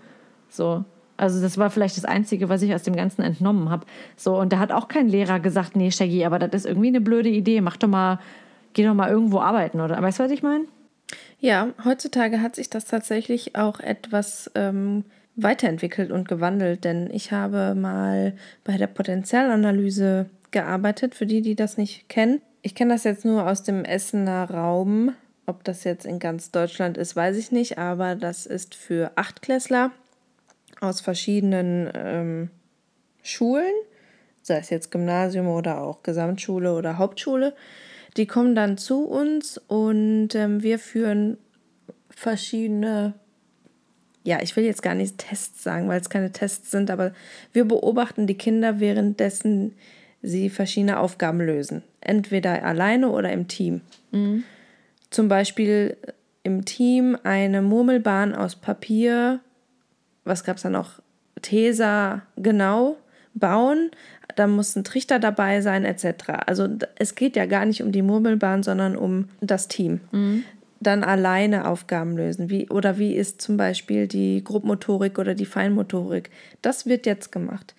So. Also das war vielleicht das Einzige, was ich aus dem Ganzen entnommen habe. So, und da hat auch kein Lehrer gesagt, nee, Shaggy, aber das ist irgendwie eine blöde Idee. Mach doch mal, geh doch mal irgendwo arbeiten, oder? Weißt du, was ich meine? Ja, heutzutage hat sich das tatsächlich auch etwas ähm, weiterentwickelt und gewandelt, denn ich habe mal bei der Potenzialanalyse gearbeitet, für die, die das nicht kennen. Ich kenne das jetzt nur aus dem Essener Raum. Ob das jetzt in ganz Deutschland ist, weiß ich nicht, aber das ist für Achtklässler aus verschiedenen ähm, Schulen, sei es jetzt Gymnasium oder auch Gesamtschule oder Hauptschule. Die kommen dann zu uns und ähm, wir führen verschiedene, ja, ich will jetzt gar nicht Tests sagen, weil es keine Tests sind, aber wir beobachten die Kinder währenddessen sie verschiedene Aufgaben lösen. Entweder alleine oder im Team. Mhm. Zum Beispiel im Team eine Murmelbahn aus Papier was gab es da noch? Tesa, genau, bauen. Da muss ein Trichter dabei sein, etc. Also es geht ja gar nicht um die Murmelbahn, sondern um das Team. Mhm. Dann alleine Aufgaben lösen. Wie, oder wie ist zum Beispiel die Grobmotorik oder die Feinmotorik? Das wird jetzt gemacht.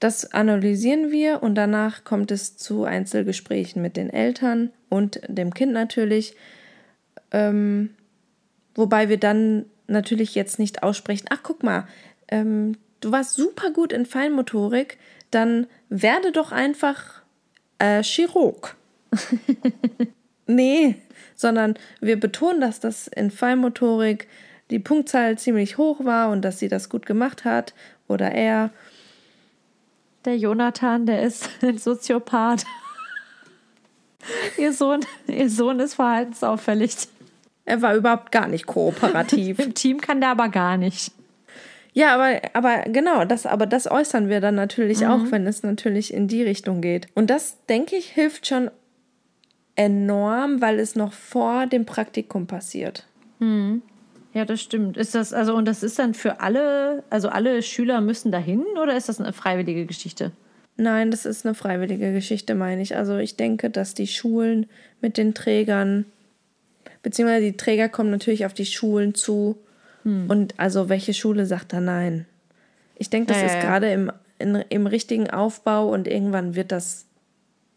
Das analysieren wir und danach kommt es zu Einzelgesprächen mit den Eltern und dem Kind natürlich. Ähm, wobei wir dann natürlich jetzt nicht aussprechen, ach guck mal, ähm, du warst super gut in Feinmotorik, dann werde doch einfach äh, Chirurg. nee, sondern wir betonen, dass das in Feinmotorik die Punktzahl ziemlich hoch war und dass sie das gut gemacht hat oder er. Der Jonathan, der ist ein Soziopath. ihr, Sohn, ihr Sohn ist verhaltensauffällig. Er war überhaupt gar nicht kooperativ. Im Team kann der aber gar nicht. Ja, aber, aber genau, das, aber das äußern wir dann natürlich mhm. auch, wenn es natürlich in die Richtung geht. Und das, denke ich, hilft schon enorm, weil es noch vor dem Praktikum passiert. Mhm. Ja, das stimmt. Ist das, also, und das ist dann für alle, also alle Schüler müssen dahin oder ist das eine freiwillige Geschichte? Nein, das ist eine freiwillige Geschichte, meine ich. Also ich denke, dass die Schulen mit den Trägern beziehungsweise die Träger kommen natürlich auf die Schulen zu. Hm. Und also welche Schule sagt da nein? Ich denke, das ja, ist gerade im, in, im richtigen Aufbau und irgendwann wird das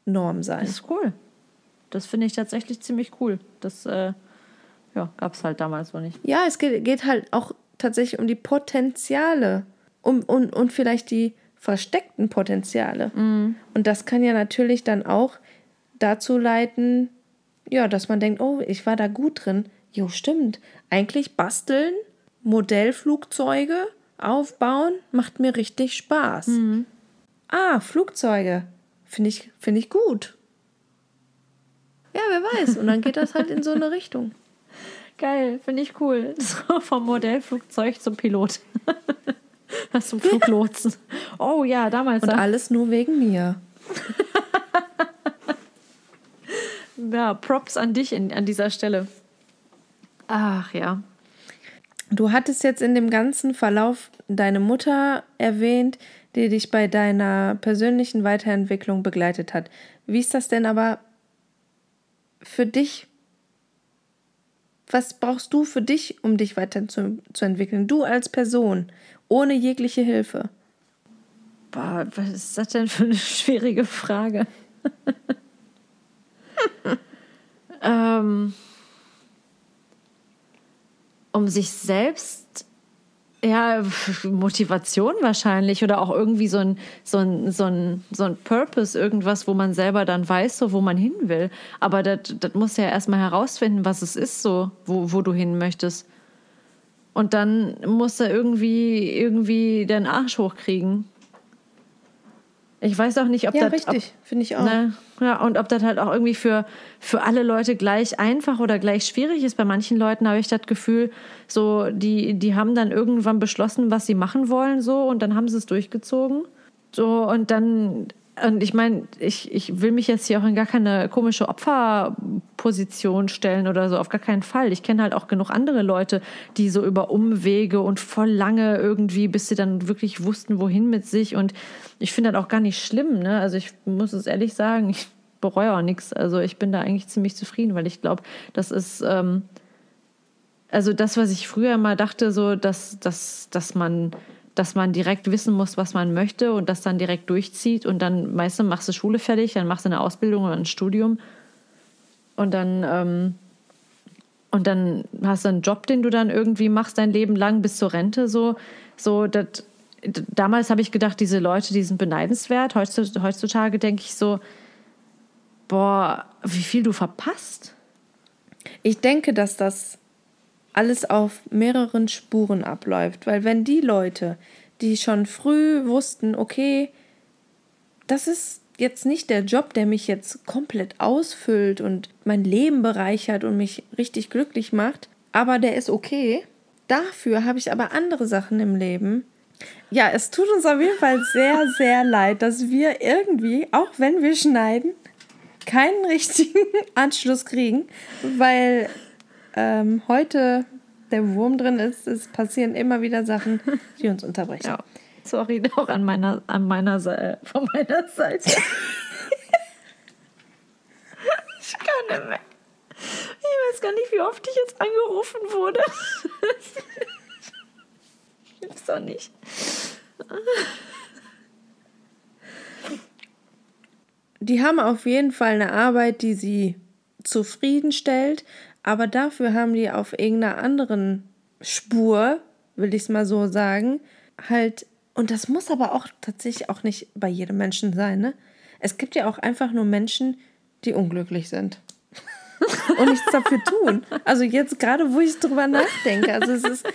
Norm sein. Das ist cool. Das finde ich tatsächlich ziemlich cool. Das äh, ja, gab es halt damals noch nicht. Ja, es geht, geht halt auch tatsächlich um die Potenziale um, und, und vielleicht die versteckten Potenziale. Mhm. Und das kann ja natürlich dann auch dazu leiten, ja, dass man denkt, oh, ich war da gut drin. Jo, stimmt. Eigentlich basteln, Modellflugzeuge aufbauen, macht mir richtig Spaß. Mhm. Ah, Flugzeuge. Finde ich, find ich gut. Ja, wer weiß. Und dann geht das halt in so eine Richtung. Geil, finde ich cool. So vom Modellflugzeug zum Pilot. Was zum Fluglotsen. Oh ja, damals. Und alles nur wegen mir. Ja, Props an dich in, an dieser Stelle. Ach ja. Du hattest jetzt in dem ganzen Verlauf deine Mutter erwähnt, die dich bei deiner persönlichen Weiterentwicklung begleitet hat. Wie ist das denn aber für dich? Was brauchst du für dich, um dich weiterzuentwickeln? Du als Person, ohne jegliche Hilfe. Boah, was ist das denn für eine schwierige Frage? ähm, um sich selbst ja, Motivation wahrscheinlich oder auch irgendwie so ein, so ein, so ein, so ein Purpose, irgendwas, wo man selber dann weiß, so wo man hin will. Aber das muss ja erstmal herausfinden, was es ist, so, wo, wo du hin möchtest. Und dann muss er irgendwie, irgendwie den Arsch hochkriegen. Ich weiß auch nicht, ob ja, das. richtig, finde ich auch. Ne, ja, und ob das halt auch irgendwie für, für alle Leute gleich einfach oder gleich schwierig ist. Bei manchen Leuten habe ich das Gefühl, so, die, die haben dann irgendwann beschlossen, was sie machen wollen, so, und dann haben sie es durchgezogen. So, und dann und ich meine, ich, ich will mich jetzt hier auch in gar keine komische Opferposition stellen oder so, auf gar keinen Fall. Ich kenne halt auch genug andere Leute, die so über Umwege und voll lange irgendwie, bis sie dann wirklich wussten, wohin mit sich. Und ich finde das auch gar nicht schlimm. Ne? Also ich muss es ehrlich sagen, ich bereue auch nichts. Also ich bin da eigentlich ziemlich zufrieden, weil ich glaube, das ist ähm, also das, was ich früher mal dachte, so dass, dass, dass man dass man direkt wissen muss, was man möchte und das dann direkt durchzieht und dann meistens machst du Schule fertig, dann machst du eine Ausbildung oder ein Studium und dann ähm, und dann hast du einen Job, den du dann irgendwie machst dein Leben lang bis zur Rente so so das damals habe ich gedacht, diese Leute, die sind beneidenswert. Heutzutage denke ich so, boah, wie viel du verpasst. Ich denke, dass das alles auf mehreren Spuren abläuft, weil wenn die Leute, die schon früh wussten, okay, das ist jetzt nicht der Job, der mich jetzt komplett ausfüllt und mein Leben bereichert und mich richtig glücklich macht, aber der ist okay. Dafür habe ich aber andere Sachen im Leben, ja, es tut uns auf jeden Fall sehr, sehr leid, dass wir irgendwie, auch wenn wir schneiden, keinen richtigen Anschluss kriegen, weil ähm, heute der Wurm drin ist. Es passieren immer wieder Sachen, die uns unterbrechen. Ja. Sorry, auch an meiner, an meiner Seite, von meiner Seite. ich kann nicht mehr. Ich weiß gar nicht, wie oft ich jetzt angerufen wurde. Gibt's doch nicht. Die haben auf jeden Fall eine Arbeit, die sie zufriedenstellt, aber dafür haben die auf irgendeiner anderen Spur, will ich es mal so sagen, halt, und das muss aber auch tatsächlich auch nicht bei jedem Menschen sein, ne? Es gibt ja auch einfach nur Menschen, die unglücklich sind und nichts dafür tun. Also jetzt gerade, wo ich drüber nachdenke, also es ist,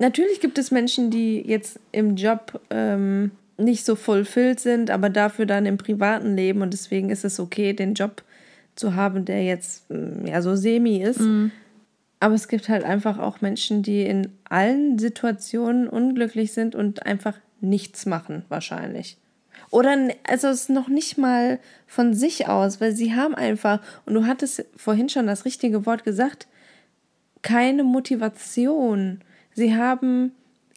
natürlich gibt es Menschen, die jetzt im Job ähm, nicht so fulfilled sind, aber dafür dann im privaten Leben und deswegen ist es okay, den Job zu haben, der jetzt mm, ja so semi ist. Mhm. Aber es gibt halt einfach auch Menschen, die in allen Situationen unglücklich sind und einfach nichts machen, wahrscheinlich. Oder also es ist noch nicht mal von sich aus, weil sie haben einfach, und du hattest vorhin schon das richtige Wort gesagt, keine Motivation. Sie haben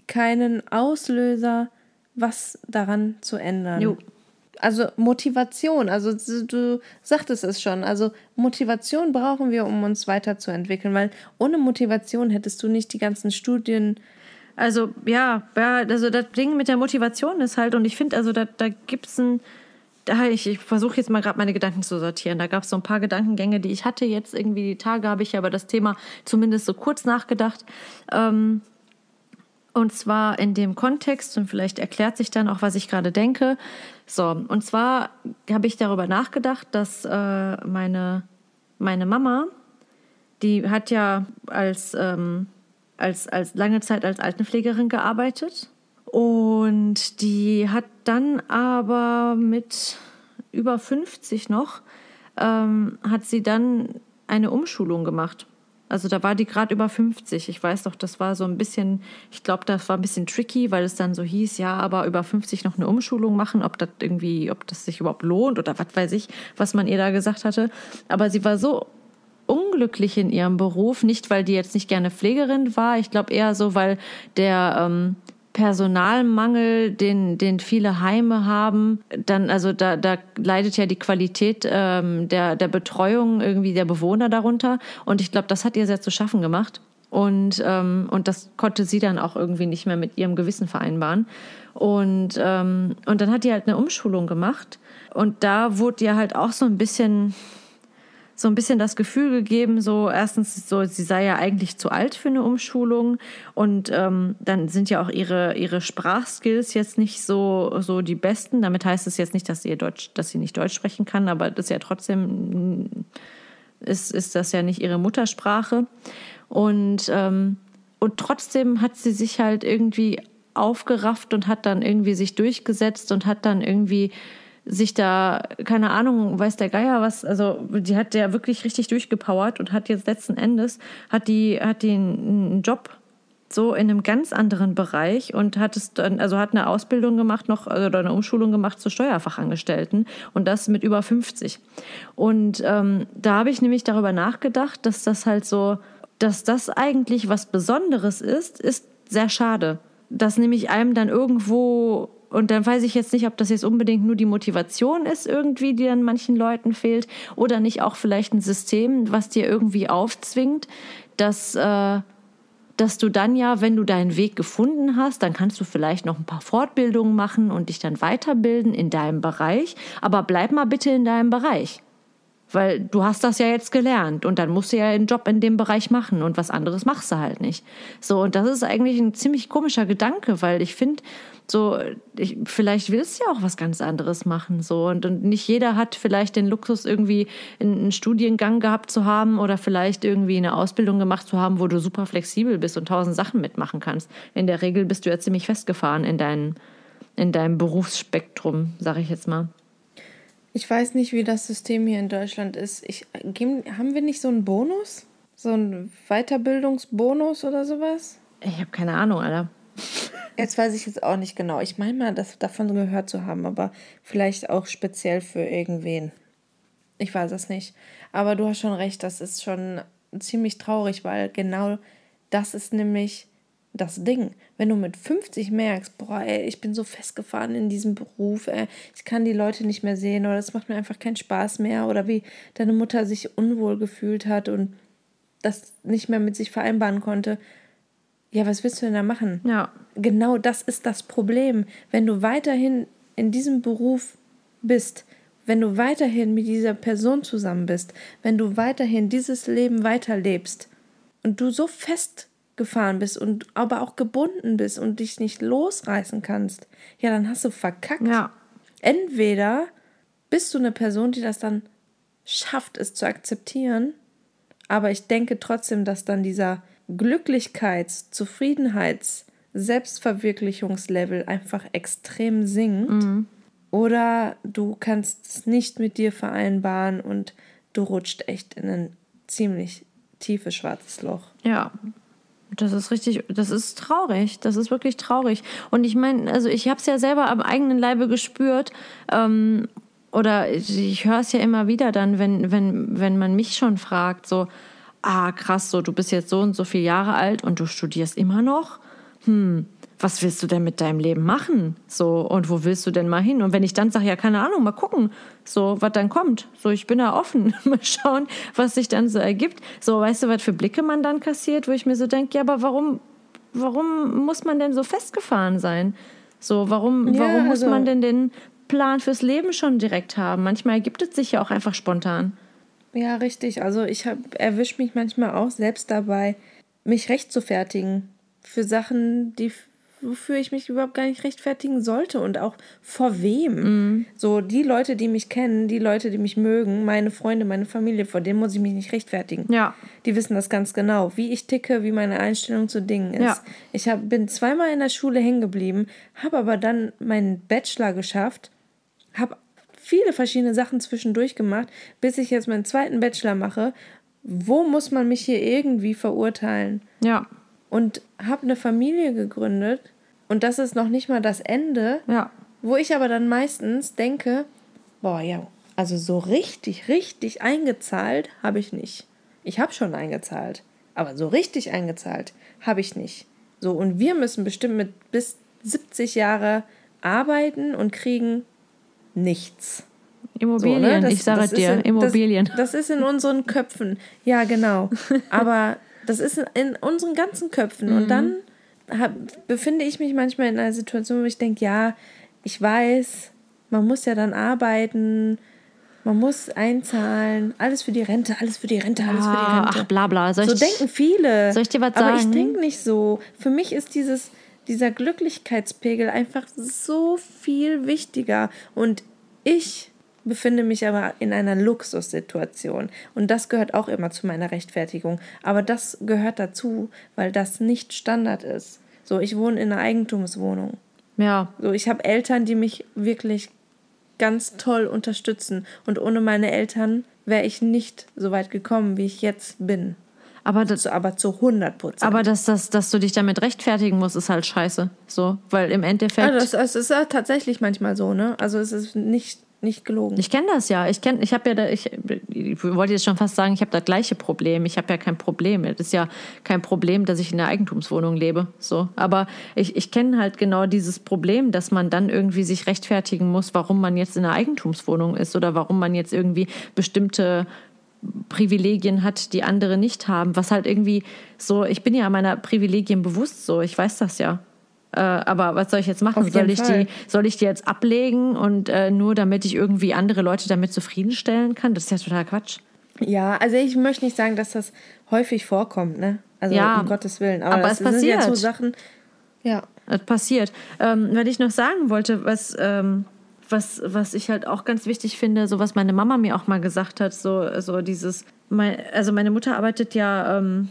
keinen Auslöser, was daran zu ändern. Jo. Also Motivation, also du sagtest es schon, also Motivation brauchen wir, um uns weiterzuentwickeln, weil ohne Motivation hättest du nicht die ganzen Studien. Also ja, ja also das Ding mit der Motivation ist halt, und ich finde, also da, da gibt es ein, da ich, ich versuche jetzt mal gerade meine Gedanken zu sortieren. Da gab es so ein paar Gedankengänge, die ich hatte jetzt irgendwie die Tage, habe ich aber das Thema zumindest so kurz nachgedacht. Ähm, und zwar in dem Kontext, und vielleicht erklärt sich dann auch, was ich gerade denke. So, und zwar habe ich darüber nachgedacht, dass äh, meine, meine Mama, die hat ja als, ähm, als, als lange Zeit als Altenpflegerin gearbeitet. Und die hat dann aber mit über 50 noch, ähm, hat sie dann eine Umschulung gemacht. Also da war die gerade über 50. Ich weiß doch, das war so ein bisschen, ich glaube, das war ein bisschen tricky, weil es dann so hieß, ja, aber über 50 noch eine Umschulung machen, ob das irgendwie, ob das sich überhaupt lohnt oder was weiß ich, was man ihr da gesagt hatte. Aber sie war so unglücklich in ihrem Beruf, nicht weil die jetzt nicht gerne Pflegerin war, ich glaube eher so, weil der ähm, Personalmangel, den, den viele Heime haben, dann, also da, da leidet ja die Qualität ähm, der, der Betreuung irgendwie der Bewohner darunter. Und ich glaube, das hat ihr sehr zu schaffen gemacht. Und, ähm, und das konnte sie dann auch irgendwie nicht mehr mit ihrem Gewissen vereinbaren. Und, ähm, und dann hat die halt eine Umschulung gemacht. Und da wurde ihr halt auch so ein bisschen so ein bisschen das Gefühl gegeben, so erstens, so sie sei ja eigentlich zu alt für eine Umschulung und ähm, dann sind ja auch ihre, ihre Sprachskills jetzt nicht so, so die besten. Damit heißt es jetzt nicht, dass sie Deutsch, dass sie nicht Deutsch sprechen kann, aber das ist ja trotzdem ist, ist das ja nicht ihre Muttersprache. Und, ähm, und trotzdem hat sie sich halt irgendwie aufgerafft und hat dann irgendwie sich durchgesetzt und hat dann irgendwie sich da, keine Ahnung, weiß der Geier was, also die hat ja wirklich richtig durchgepowert und hat jetzt letzten Endes, hat die, hat die einen Job so in einem ganz anderen Bereich und hat es dann, also hat eine Ausbildung gemacht noch, also oder eine Umschulung gemacht zur Steuerfachangestellten und das mit über 50. Und ähm, da habe ich nämlich darüber nachgedacht, dass das halt so, dass das eigentlich was Besonderes ist, ist sehr schade. Dass nämlich einem dann irgendwo und dann weiß ich jetzt nicht, ob das jetzt unbedingt nur die Motivation ist, irgendwie, die dann manchen Leuten fehlt, oder nicht auch vielleicht ein System, was dir irgendwie aufzwingt, dass, äh, dass du dann ja, wenn du deinen Weg gefunden hast, dann kannst du vielleicht noch ein paar Fortbildungen machen und dich dann weiterbilden in deinem Bereich, aber bleib mal bitte in deinem Bereich. Weil du hast das ja jetzt gelernt und dann musst du ja einen Job in dem Bereich machen und was anderes machst du halt nicht. So, und das ist eigentlich ein ziemlich komischer Gedanke, weil ich finde, so, ich, vielleicht willst du ja auch was ganz anderes machen. So. Und, und nicht jeder hat vielleicht den Luxus, irgendwie einen Studiengang gehabt zu haben oder vielleicht irgendwie eine Ausbildung gemacht zu haben, wo du super flexibel bist und tausend Sachen mitmachen kannst. In der Regel bist du ja ziemlich festgefahren in, dein, in deinem Berufsspektrum, sag ich jetzt mal. Ich weiß nicht, wie das System hier in Deutschland ist. Ich, haben wir nicht so einen Bonus? So einen Weiterbildungsbonus oder sowas? Ich habe keine Ahnung, Alter. Jetzt weiß ich jetzt auch nicht genau. Ich meine mal, das davon gehört zu haben, aber vielleicht auch speziell für irgendwen. Ich weiß es nicht. Aber du hast schon recht, das ist schon ziemlich traurig, weil genau das ist nämlich das Ding. Wenn du mit 50 merkst, boah, ey, ich bin so festgefahren in diesem Beruf, ey, ich kann die Leute nicht mehr sehen oder es macht mir einfach keinen Spaß mehr oder wie deine Mutter sich unwohl gefühlt hat und das nicht mehr mit sich vereinbaren konnte. Ja, was willst du denn da machen? Ja. Genau das ist das Problem. Wenn du weiterhin in diesem Beruf bist, wenn du weiterhin mit dieser Person zusammen bist, wenn du weiterhin dieses Leben weiterlebst und du so fest gefahren bist und aber auch gebunden bist und dich nicht losreißen kannst, ja, dann hast du verkackt. Ja. Entweder bist du eine Person, die das dann schafft, es zu akzeptieren, aber ich denke trotzdem, dass dann dieser Glücklichkeits-, Zufriedenheits-, Selbstverwirklichungslevel einfach extrem sinkt. Mhm. Oder du kannst es nicht mit dir vereinbaren und du rutscht echt in ein ziemlich tiefes schwarzes Loch. Ja, das ist richtig, das ist traurig. Das ist wirklich traurig. Und ich meine, also ich habe es ja selber am eigenen Leibe gespürt. Ähm, oder ich, ich höre es ja immer wieder dann, wenn, wenn, wenn man mich schon fragt, so, ah, krass, so, du bist jetzt so und so viele Jahre alt und du studierst immer noch. Hm, was willst du denn mit deinem Leben machen? So, und wo willst du denn mal hin? Und wenn ich dann sage, ja, keine Ahnung, mal gucken, so, was dann kommt. So, ich bin da offen. mal schauen, was sich dann so ergibt. So, weißt du, was für Blicke man dann kassiert, wo ich mir so denke, ja, aber warum, warum muss man denn so festgefahren sein? So, warum, ja, warum muss also man denn den Plan fürs Leben schon direkt haben? Manchmal ergibt es sich ja auch einfach spontan. Ja, richtig. Also ich erwische mich manchmal auch selbst dabei, mich recht zu fertigen für Sachen, die wofür ich mich überhaupt gar nicht rechtfertigen sollte und auch vor wem. Mhm. So die Leute, die mich kennen, die Leute, die mich mögen, meine Freunde, meine Familie, vor denen muss ich mich nicht rechtfertigen. Ja. Die wissen das ganz genau, wie ich ticke, wie meine Einstellung zu Dingen ist. Ja. Ich hab, bin zweimal in der Schule hängen geblieben, habe aber dann meinen Bachelor geschafft, habe viele verschiedene Sachen zwischendurch gemacht, bis ich jetzt meinen zweiten Bachelor mache. Wo muss man mich hier irgendwie verurteilen? Ja und habe eine Familie gegründet und das ist noch nicht mal das Ende. Ja. Wo ich aber dann meistens denke, boah, ja, also so richtig, richtig eingezahlt habe ich nicht. Ich habe schon eingezahlt, aber so richtig eingezahlt habe ich nicht. So, und wir müssen bestimmt mit bis 70 Jahre arbeiten und kriegen nichts. Immobilien, so, ne? das, ich sage dir, in, Immobilien. Das, das, ist in unseren Köpfen. Ja, genau. Aber das ist in unseren ganzen Köpfen. Mhm. Und dann hab, befinde ich mich manchmal in einer Situation, wo ich denke, ja, ich weiß, man muss ja dann arbeiten, man muss einzahlen, alles für die Rente, alles für die Rente, alles für die Rente. Ach, bla bla. Soll so ich, denken viele. Soll ich dir was sagen? Aber ich denke nicht so. Für mich ist dieses, dieser Glücklichkeitspegel einfach so viel wichtiger. Und ich befinde mich aber in einer Luxussituation. Und das gehört auch immer zu meiner Rechtfertigung. Aber das gehört dazu, weil das nicht Standard ist. So, ich wohne in einer Eigentumswohnung. Ja. So, ich habe Eltern, die mich wirklich ganz toll unterstützen. Und ohne meine Eltern wäre ich nicht so weit gekommen, wie ich jetzt bin. Aber, das, aber zu 100 Prozent. Aber dass, dass, dass du dich damit rechtfertigen musst, ist halt scheiße. So, weil im Endeffekt. Also es, es ist ja tatsächlich manchmal so, ne? Also es ist nicht Nicht gelogen. Ich kenne das ja. Ich kenne, ich habe ja, da, ich, ich wollte jetzt schon fast sagen, ich habe das gleiche Problem. Ich habe ja kein Problem. Es ist ja kein Problem, dass ich in einer Eigentumswohnung lebe. So, aber ich, ich kenne halt genau dieses Problem, dass man dann irgendwie sich rechtfertigen muss, warum man jetzt in einer Eigentumswohnung ist oder warum man jetzt irgendwie bestimmte Privilegien hat, die andere nicht haben. Was halt irgendwie so, ich bin ja meiner Privilegien bewusst so, ich weiß das ja. Äh, aber was soll ich jetzt machen? Soll ich, die, soll ich die jetzt ablegen und äh, nur damit ich irgendwie andere Leute damit zufriedenstellen kann? Das ist ja total Quatsch. Ja, also ich möchte nicht sagen, dass das häufig vorkommt, ne? Also ja, um Gottes Willen. Aber, aber es passiert. sind ja so Sachen. Ja. Es passiert. Ähm, weil ich noch sagen wollte, was. Ähm, was, was ich halt auch ganz wichtig finde, so was meine Mama mir auch mal gesagt hat, so, so dieses, mein, also meine Mutter arbeitet ja ähm,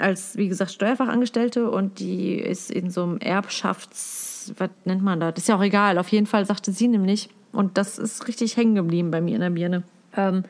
als, wie gesagt, Steuerfachangestellte und die ist in so einem Erbschafts, was nennt man das? Ist ja auch egal. Auf jeden Fall sagte sie nämlich, und das ist richtig hängen geblieben bei mir in der Birne. Ähm,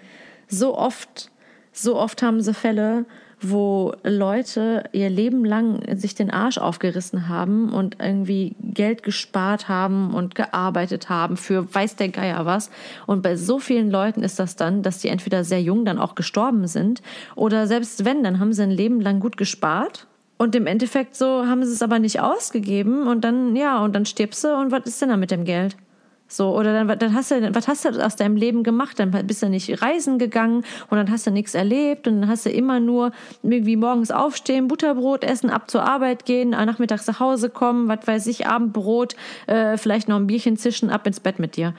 so oft, so oft haben sie Fälle, wo Leute ihr Leben lang sich den Arsch aufgerissen haben und irgendwie Geld gespart haben und gearbeitet haben für weiß der Geier was. Und bei so vielen Leuten ist das dann, dass die entweder sehr jung dann auch gestorben sind oder selbst wenn, dann haben sie ein Leben lang gut gespart und im Endeffekt so haben sie es aber nicht ausgegeben und dann, ja, und dann stirbst du und was ist denn da mit dem Geld? So, oder dann, dann hast du, was hast du aus deinem Leben gemacht? Dann bist du nicht reisen gegangen und dann hast du nichts erlebt und dann hast du immer nur irgendwie morgens aufstehen, Butterbrot essen, ab zur Arbeit gehen, nachmittags nach Hause kommen, was weiß ich, Abendbrot, äh, vielleicht noch ein Bierchen zischen, ab ins Bett mit dir.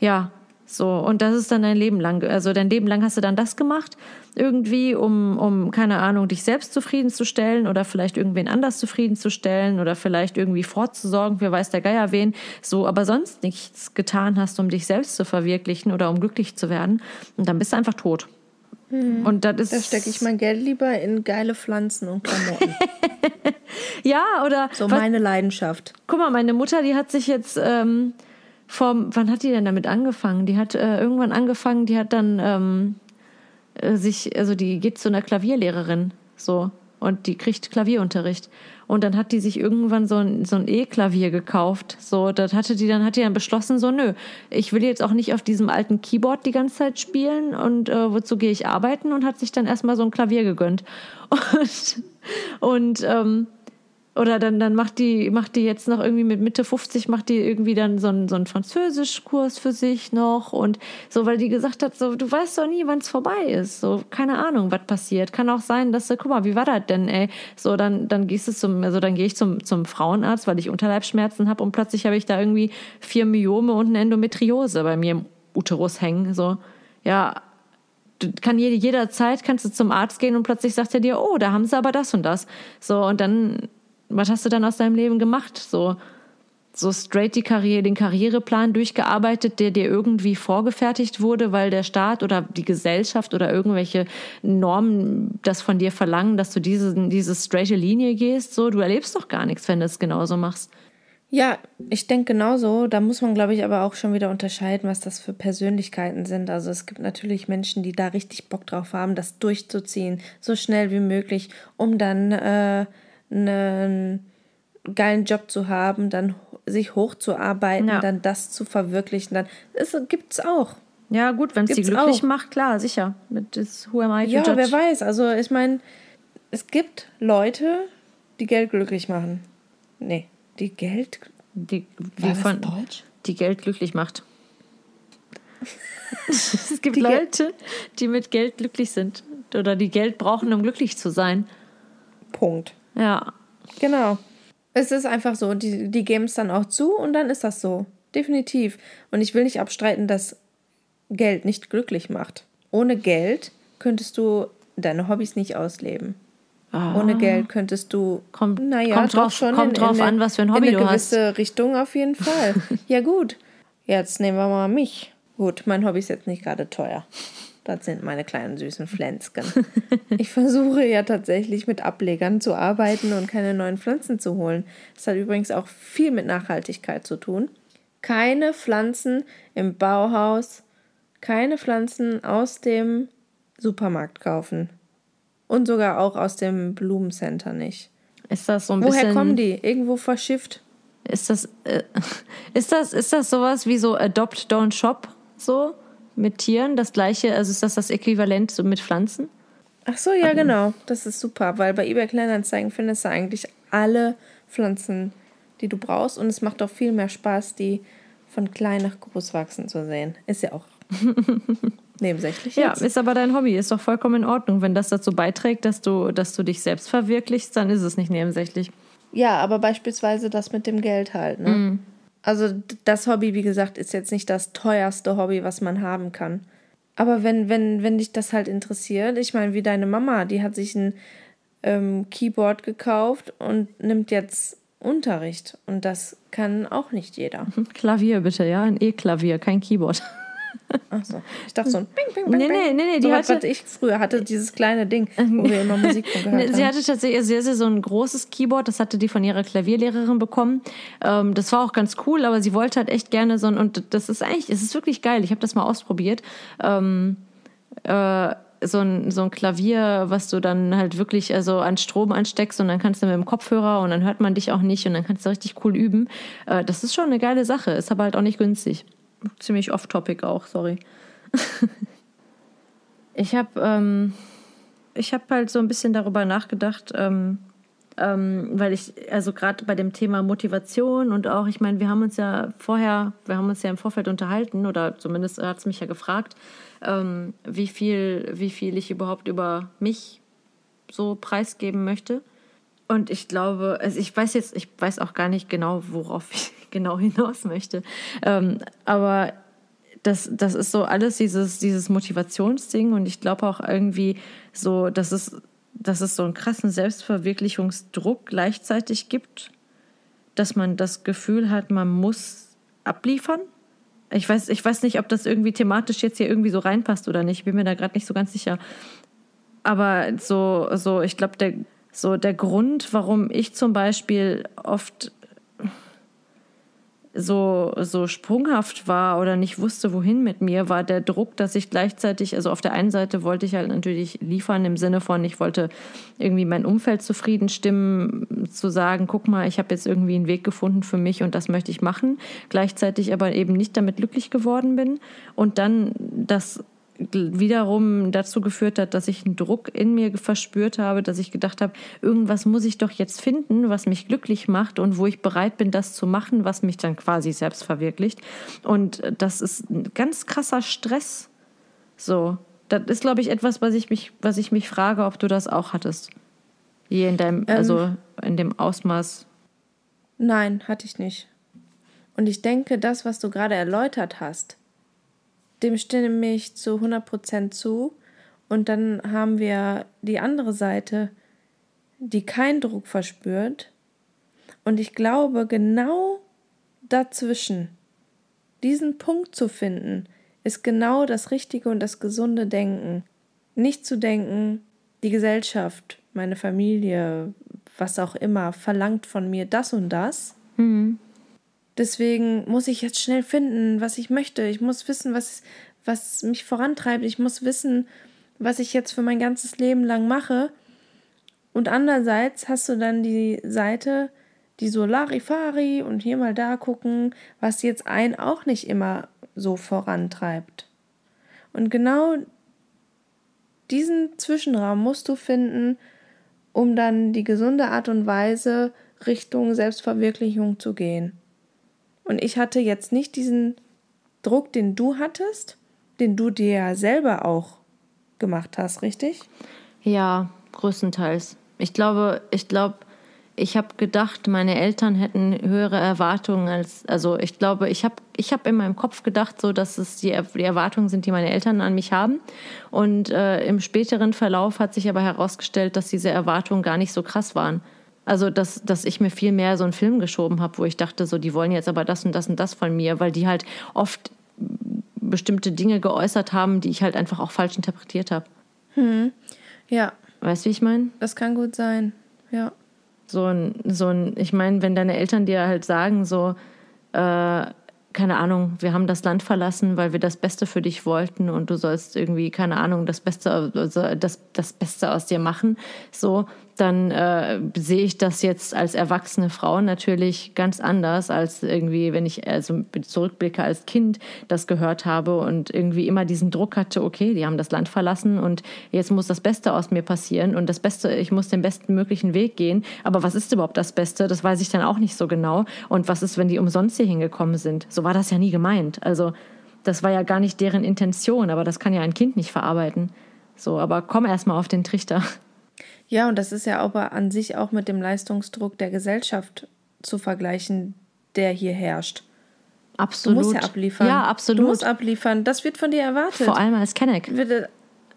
Ja, so, und das ist dann dein Leben lang. Also dein Leben lang hast du dann das gemacht, irgendwie, um, um, keine Ahnung, dich selbst zufriedenzustellen oder vielleicht irgendwen anders zufriedenzustellen oder vielleicht irgendwie vorzusorgen, wer weiß der Geier wen. So, aber sonst nichts getan hast, um dich selbst zu verwirklichen oder um glücklich zu werden. Und dann bist du einfach tot. Hm. Und das ist. Da stecke ich mein Geld lieber in geile Pflanzen und Klamotten. ja, oder. So meine Leidenschaft. Guck mal, meine Mutter, die hat sich jetzt. Ähm, vom, wann hat die denn damit angefangen? Die hat äh, irgendwann angefangen, die hat dann ähm, äh, sich, also die geht zu einer Klavierlehrerin, so, und die kriegt Klavierunterricht. Und dann hat die sich irgendwann so ein, so ein E-Klavier gekauft. So, das hatte die dann, hat die dann beschlossen, so, nö, ich will jetzt auch nicht auf diesem alten Keyboard die ganze Zeit spielen und äh, wozu gehe ich arbeiten und hat sich dann erstmal so ein Klavier gegönnt. Und, und ähm, oder dann, dann macht die, macht die jetzt noch irgendwie mit Mitte 50, macht die irgendwie dann so einen, so einen Französischkurs für sich noch und so, weil die gesagt hat, so, du weißt doch nie, wann es vorbei ist. So, keine Ahnung, was passiert. Kann auch sein, dass du, guck mal, wie war das denn, ey? So, dann, dann gehst du zum, also dann gehe ich zum, zum Frauenarzt, weil ich Unterleibsschmerzen habe und plötzlich habe ich da irgendwie vier Myome und eine Endometriose bei mir im Uterus hängen. So, ja, kann jede, jederzeit kannst du zum Arzt gehen und plötzlich sagt er dir, oh, da haben sie aber das und das. So, und dann was hast du dann aus deinem Leben gemacht? So, so straight die Karriere, den Karriereplan durchgearbeitet, der dir irgendwie vorgefertigt wurde, weil der Staat oder die Gesellschaft oder irgendwelche Normen das von dir verlangen, dass du diese, diese straighte Linie gehst. So, du erlebst doch gar nichts, wenn du es genauso machst. Ja, ich denke genauso. Da muss man, glaube ich, aber auch schon wieder unterscheiden, was das für Persönlichkeiten sind. Also es gibt natürlich Menschen, die da richtig Bock drauf haben, das durchzuziehen, so schnell wie möglich, um dann äh, einen geilen Job zu haben, dann sich hochzuarbeiten, ja. dann das zu verwirklichen, dann gibt es auch. Ja, gut, wenn es die glücklich auch. macht, klar, sicher. Mit das Who am I Ja, wer weiß. Also ich meine, es gibt Leute, die Geld glücklich machen. Nee, die Geld. Die, die von, Deutsch? Die Geld glücklich macht. es gibt die Leute, die mit Geld glücklich sind. Oder die Geld brauchen, um glücklich zu sein. Punkt. Ja. Genau. Es ist einfach so. Die, die geben es dann auch zu und dann ist das so. Definitiv. Und ich will nicht abstreiten, dass Geld nicht glücklich macht. Ohne Geld könntest du deine Hobbys nicht ausleben. Ah. Ohne Geld könntest du. Kommt, naja, kommt drauf, schon kommt in, drauf in an, was für ein Hobby du hast. In eine gewisse Richtung auf jeden Fall. ja, gut. Jetzt nehmen wir mal mich. Gut, mein Hobby ist jetzt nicht gerade teuer. Das sind meine kleinen süßen Pflänzchen. Ich versuche ja tatsächlich mit Ablegern zu arbeiten und keine neuen Pflanzen zu holen. Das hat übrigens auch viel mit Nachhaltigkeit zu tun. Keine Pflanzen im Bauhaus, keine Pflanzen aus dem Supermarkt kaufen. Und sogar auch aus dem Blumencenter nicht. Ist das so ein Woher bisschen. Woher kommen die? Irgendwo verschifft. Ist das, äh, ist das, ist das sowas wie so Adopt, Don't Shop? so mit Tieren? Das gleiche, also ist das das Äquivalent so mit Pflanzen? Ach so, ja, genau. Das ist super, weil bei eBay Kleinanzeigen findest du eigentlich alle Pflanzen, die du brauchst. Und es macht auch viel mehr Spaß, die von klein nach groß wachsen zu sehen. Ist ja auch nebensächlich. Jetzt. Ja, ist aber dein Hobby, ist doch vollkommen in Ordnung. Wenn das dazu beiträgt, dass du, dass du dich selbst verwirklichst, dann ist es nicht nebensächlich. Ja, aber beispielsweise das mit dem Geld halt. Ne? Mm. Also das Hobby, wie gesagt, ist jetzt nicht das teuerste Hobby, was man haben kann. Aber wenn, wenn, wenn dich das halt interessiert, ich meine, wie deine Mama, die hat sich ein ähm, Keyboard gekauft und nimmt jetzt Unterricht. Und das kann auch nicht jeder. Klavier bitte, ja, ein E-Klavier, kein Keyboard. Achso, ich dachte so ein Bing, Bing, Bing. Nee, nee, nee, nee. Die so hatte, was ich früher hatte, dieses kleine Ding, wo wir immer Musik gehört haben. Sie hatte tatsächlich sehr, sehr so ein großes Keyboard, das hatte die von ihrer Klavierlehrerin bekommen. Ähm, das war auch ganz cool, aber sie wollte halt echt gerne so ein, und das ist eigentlich, es ist wirklich geil. Ich habe das mal ausprobiert. Ähm, äh, so ein, so ein Klavier, was du dann halt wirklich also an Strom ansteckst und dann kannst du mit dem Kopfhörer und dann hört man dich auch nicht und dann kannst du richtig cool üben. Äh, das ist schon eine geile Sache, ist aber halt auch nicht günstig ziemlich off-topic auch, sorry. ich habe ähm, habe halt so ein bisschen darüber nachgedacht, ähm, ähm, weil ich, also gerade bei dem Thema Motivation und auch, ich meine, wir haben uns ja vorher, wir haben uns ja im Vorfeld unterhalten oder zumindest hat es mich ja gefragt, ähm, wie viel, wie viel ich überhaupt über mich so preisgeben möchte. Und ich glaube, also ich weiß jetzt, ich weiß auch gar nicht genau, worauf ich genau hinaus möchte. Ähm, aber das, das ist so alles dieses, dieses Motivationsding und ich glaube auch irgendwie so, dass es, dass es so einen krassen Selbstverwirklichungsdruck gleichzeitig gibt, dass man das Gefühl hat, man muss abliefern. Ich weiß, ich weiß nicht, ob das irgendwie thematisch jetzt hier irgendwie so reinpasst oder nicht. Ich bin mir da gerade nicht so ganz sicher. Aber so, so ich glaube, der, so der Grund, warum ich zum Beispiel oft so, so sprunghaft war oder nicht wusste, wohin mit mir, war der Druck, dass ich gleichzeitig, also auf der einen Seite wollte ich halt natürlich liefern im Sinne von, ich wollte irgendwie mein Umfeld zufrieden stimmen, zu sagen, guck mal, ich habe jetzt irgendwie einen Weg gefunden für mich und das möchte ich machen, gleichzeitig aber eben nicht damit glücklich geworden bin. Und dann das wiederum dazu geführt hat, dass ich einen Druck in mir verspürt habe, dass ich gedacht habe, irgendwas muss ich doch jetzt finden, was mich glücklich macht und wo ich bereit bin, das zu machen, was mich dann quasi selbst verwirklicht. Und das ist ein ganz krasser Stress. So, das ist, glaube ich, etwas, was ich mich, was ich mich frage, ob du das auch hattest. Je in deinem, ähm, also in dem Ausmaß. Nein, hatte ich nicht. Und ich denke, das, was du gerade erläutert hast, dem stimme ich zu 100% zu. Und dann haben wir die andere Seite, die keinen Druck verspürt. Und ich glaube, genau dazwischen, diesen Punkt zu finden, ist genau das richtige und das gesunde Denken. Nicht zu denken, die Gesellschaft, meine Familie, was auch immer, verlangt von mir das und das. Mhm. Deswegen muss ich jetzt schnell finden, was ich möchte. Ich muss wissen, was, was mich vorantreibt. Ich muss wissen, was ich jetzt für mein ganzes Leben lang mache. Und andererseits hast du dann die Seite, die so Larifari und hier mal da gucken, was jetzt einen auch nicht immer so vorantreibt. Und genau diesen Zwischenraum musst du finden, um dann die gesunde Art und Weise Richtung Selbstverwirklichung zu gehen. Und ich hatte jetzt nicht diesen Druck, den du hattest, den du dir ja selber auch gemacht hast, richtig? Ja, größtenteils. Ich glaube, ich glaube, ich habe gedacht, meine Eltern hätten höhere Erwartungen als, also ich glaube, ich habe ich hab in meinem Kopf gedacht, so dass es die, die Erwartungen sind, die meine Eltern an mich haben. Und äh, im späteren Verlauf hat sich aber herausgestellt, dass diese Erwartungen gar nicht so krass waren. Also, dass, dass ich mir viel mehr so einen Film geschoben habe, wo ich dachte, so, die wollen jetzt aber das und das und das von mir, weil die halt oft bestimmte Dinge geäußert haben, die ich halt einfach auch falsch interpretiert habe. Hm. Ja. Weißt du, wie ich meine? Das kann gut sein, ja. So ein, so ein, ich meine, wenn deine Eltern dir halt sagen, so, äh, keine Ahnung, wir haben das Land verlassen, weil wir das Beste für dich wollten und du sollst irgendwie, keine Ahnung, das Beste, also das, das Beste aus dir machen, so, dann äh, sehe ich das jetzt als erwachsene Frau natürlich ganz anders, als irgendwie, wenn ich also zurückblicke als Kind das gehört habe und irgendwie immer diesen Druck hatte, okay, die haben das Land verlassen und jetzt muss das Beste aus mir passieren und das Beste, ich muss den besten möglichen Weg gehen. Aber was ist überhaupt das Beste? Das weiß ich dann auch nicht so genau. Und was ist, wenn die umsonst hier hingekommen sind? So war das ja nie gemeint. Also das war ja gar nicht deren Intention, aber das kann ja ein Kind nicht verarbeiten. So, aber komm erst mal auf den Trichter. Ja, und das ist ja aber an sich auch mit dem Leistungsdruck der Gesellschaft zu vergleichen, der hier herrscht. Absolut. Du musst ja abliefern. Ja, absolut. Du musst abliefern. Das wird von dir erwartet. Vor allem als Kenneck.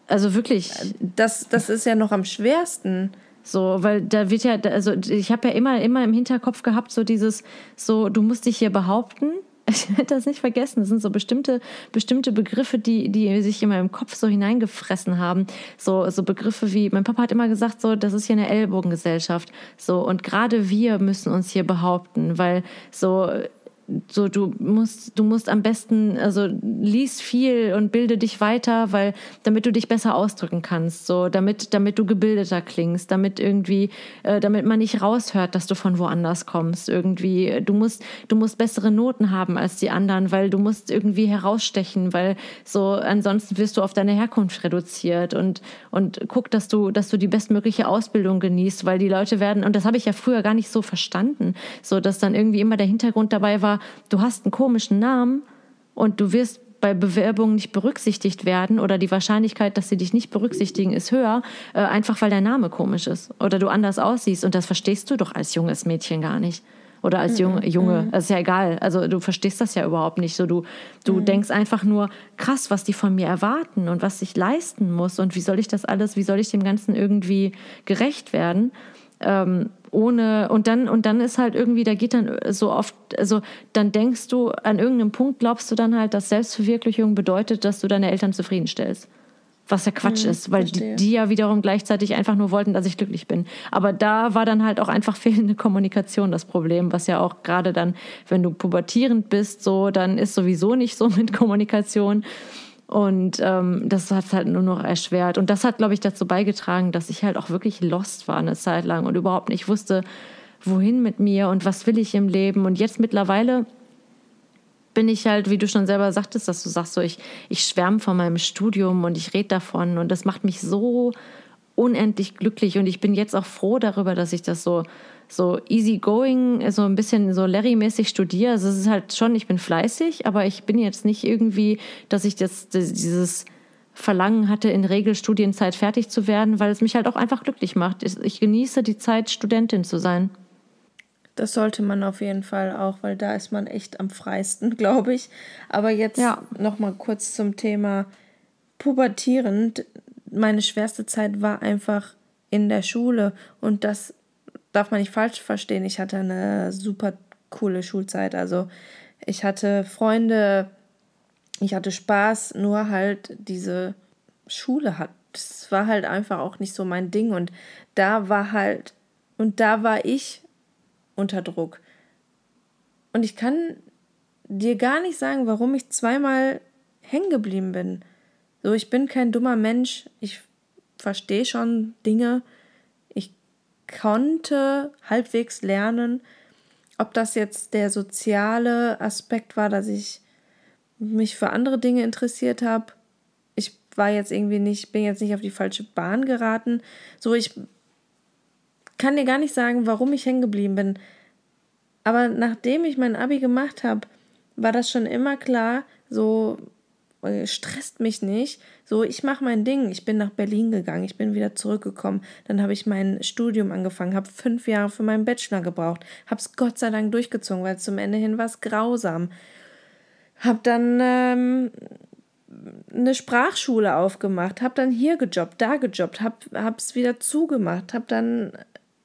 Also wirklich. Das, das ist ja noch am schwersten. So, weil da wird ja, also ich habe ja immer, immer im Hinterkopf gehabt, so dieses, so, du musst dich hier behaupten, ich werde das nicht vergessen. Das sind so bestimmte, bestimmte Begriffe, die, die sich in meinem Kopf so hineingefressen haben. So, so Begriffe wie, mein Papa hat immer gesagt, so, das ist hier eine Ellbogengesellschaft. So, und gerade wir müssen uns hier behaupten, weil so, so du musst du musst am besten also lies viel und bilde dich weiter weil damit du dich besser ausdrücken kannst so damit damit du gebildeter klingst damit irgendwie äh, damit man nicht raushört dass du von woanders kommst irgendwie. Du musst du musst bessere Noten haben als die anderen weil du musst irgendwie herausstechen weil so ansonsten wirst du auf deine Herkunft reduziert und und guck dass du dass du die bestmögliche Ausbildung genießt weil die Leute werden und das habe ich ja früher gar nicht so verstanden so dass dann irgendwie immer der Hintergrund dabei war du hast einen komischen Namen und du wirst bei Bewerbungen nicht berücksichtigt werden oder die Wahrscheinlichkeit, dass sie dich nicht berücksichtigen, ist höher, äh, einfach weil dein Name komisch ist oder du anders aussiehst. Und das verstehst du doch als junges Mädchen gar nicht. Oder als Junge, mhm. Junge. Mhm. Das ist ja egal. Also du verstehst das ja überhaupt nicht. So, du du mhm. denkst einfach nur, krass, was die von mir erwarten und was ich leisten muss und wie soll ich das alles, wie soll ich dem Ganzen irgendwie gerecht werden. Ähm, ohne und dann und dann ist halt irgendwie da geht dann so oft also dann denkst du an irgendeinem Punkt glaubst du dann halt dass Selbstverwirklichung bedeutet dass du deine Eltern zufriedenstellst. Was ja Quatsch hm, ist weil die, die, ja wiederum gleichzeitig einfach nur wollten dass ich glücklich bin. Aber da war dann halt auch einfach fehlende Kommunikation das Problem was ja auch gerade dann wenn du pubertierend bist so dann ist sowieso nicht so mit Kommunikation und ähm, das hat es halt nur noch erschwert. Und das hat, glaube ich, dazu beigetragen, dass ich halt auch wirklich lost war eine Zeit lang und überhaupt nicht wusste, wohin mit mir und was will ich im Leben. Und jetzt mittlerweile bin ich halt, wie du schon selber sagtest, dass du sagst, so ich, ich schwärme von meinem Studium und ich rede davon und das macht mich so unendlich glücklich. Und ich bin jetzt auch froh darüber, dass ich das so so easy going, so ein bisschen so Larry-mäßig studiere. Also es ist halt schon, ich bin fleißig, aber ich bin jetzt nicht irgendwie, dass ich das, das dieses Verlangen hatte, in Regelstudienzeit fertig zu werden, weil es mich halt auch einfach glücklich macht. Ich genieße die Zeit, Studentin zu sein. Das sollte man auf jeden Fall auch, weil da ist man echt am freisten, glaube ich. Aber jetzt ja. noch mal kurz zum Thema pubertierend. Meine schwerste Zeit war einfach in der Schule und das darf man nicht falsch verstehen. Ich hatte eine super coole Schulzeit. Also ich hatte Freunde, ich hatte Spaß, nur halt diese Schule hat. Das war halt einfach auch nicht so mein Ding. Und da war halt, und da war ich unter Druck. Und ich kann dir gar nicht sagen, warum ich zweimal hängen geblieben bin. So, ich bin kein dummer Mensch. Ich verstehe schon Dinge konnte halbwegs lernen, ob das jetzt der soziale Aspekt war, dass ich mich für andere Dinge interessiert habe. Ich war jetzt irgendwie nicht, bin jetzt nicht auf die falsche Bahn geraten. So, ich kann dir gar nicht sagen, warum ich hängen geblieben bin. Aber nachdem ich mein Abi gemacht habe, war das schon immer klar, so stresst mich nicht. So, ich mache mein Ding. Ich bin nach Berlin gegangen, ich bin wieder zurückgekommen. Dann habe ich mein Studium angefangen, habe fünf Jahre für meinen Bachelor gebraucht, habe es Gott sei Dank durchgezogen, weil zum Ende hin war es grausam. Habe dann ähm, eine Sprachschule aufgemacht, habe dann hier gejobbt, da gejobbt, habe es wieder zugemacht, habe dann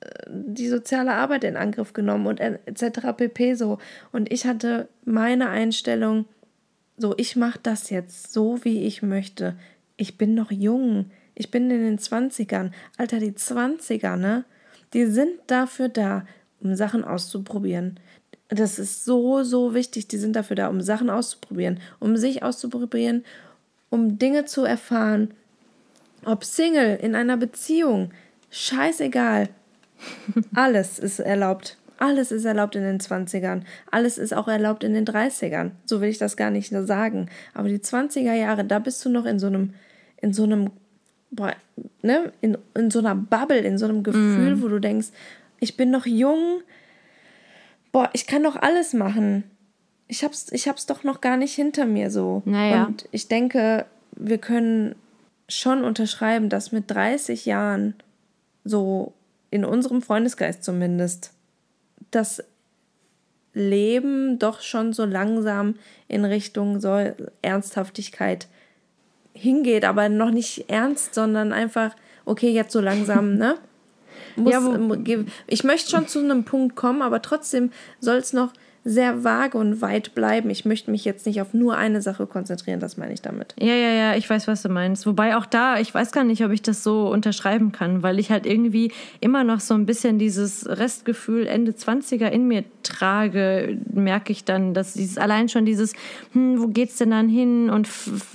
äh, die soziale Arbeit in Angriff genommen und etc. pp. so. Und ich hatte meine Einstellung, so, ich mache das jetzt so, wie ich möchte. Ich bin noch jung. Ich bin in den 20ern. Alter, die 20er, ne? Die sind dafür da, um Sachen auszuprobieren. Das ist so, so wichtig. Die sind dafür da, um Sachen auszuprobieren, um sich auszuprobieren, um Dinge zu erfahren. Ob Single, in einer Beziehung. scheißegal. Alles ist erlaubt. Alles ist erlaubt in den 20ern. Alles ist auch erlaubt in den 30ern. So will ich das gar nicht nur sagen. Aber die 20er Jahre, da bist du noch in so einem, in so einem, boah, ne, in, in so einer Bubble, in so einem Gefühl, mm. wo du denkst, ich bin noch jung, boah, ich kann doch alles machen. Ich hab's, ich hab's doch noch gar nicht hinter mir so. Naja. Und ich denke, wir können schon unterschreiben, dass mit 30 Jahren so in unserem Freundesgeist zumindest das Leben doch schon so langsam in Richtung so Ernsthaftigkeit hingeht, aber noch nicht ernst, sondern einfach, okay, jetzt so langsam, ne? Muss, ja, ich möchte schon zu einem Punkt kommen, aber trotzdem soll es noch sehr vage und weit bleiben. Ich möchte mich jetzt nicht auf nur eine Sache konzentrieren, das meine ich damit. Ja, ja, ja, ich weiß, was du meinst. Wobei auch da, ich weiß gar nicht, ob ich das so unterschreiben kann, weil ich halt irgendwie immer noch so ein bisschen dieses Restgefühl Ende 20er in mir trage, merke ich dann, dass dieses allein schon dieses, hm, wo geht's denn dann hin und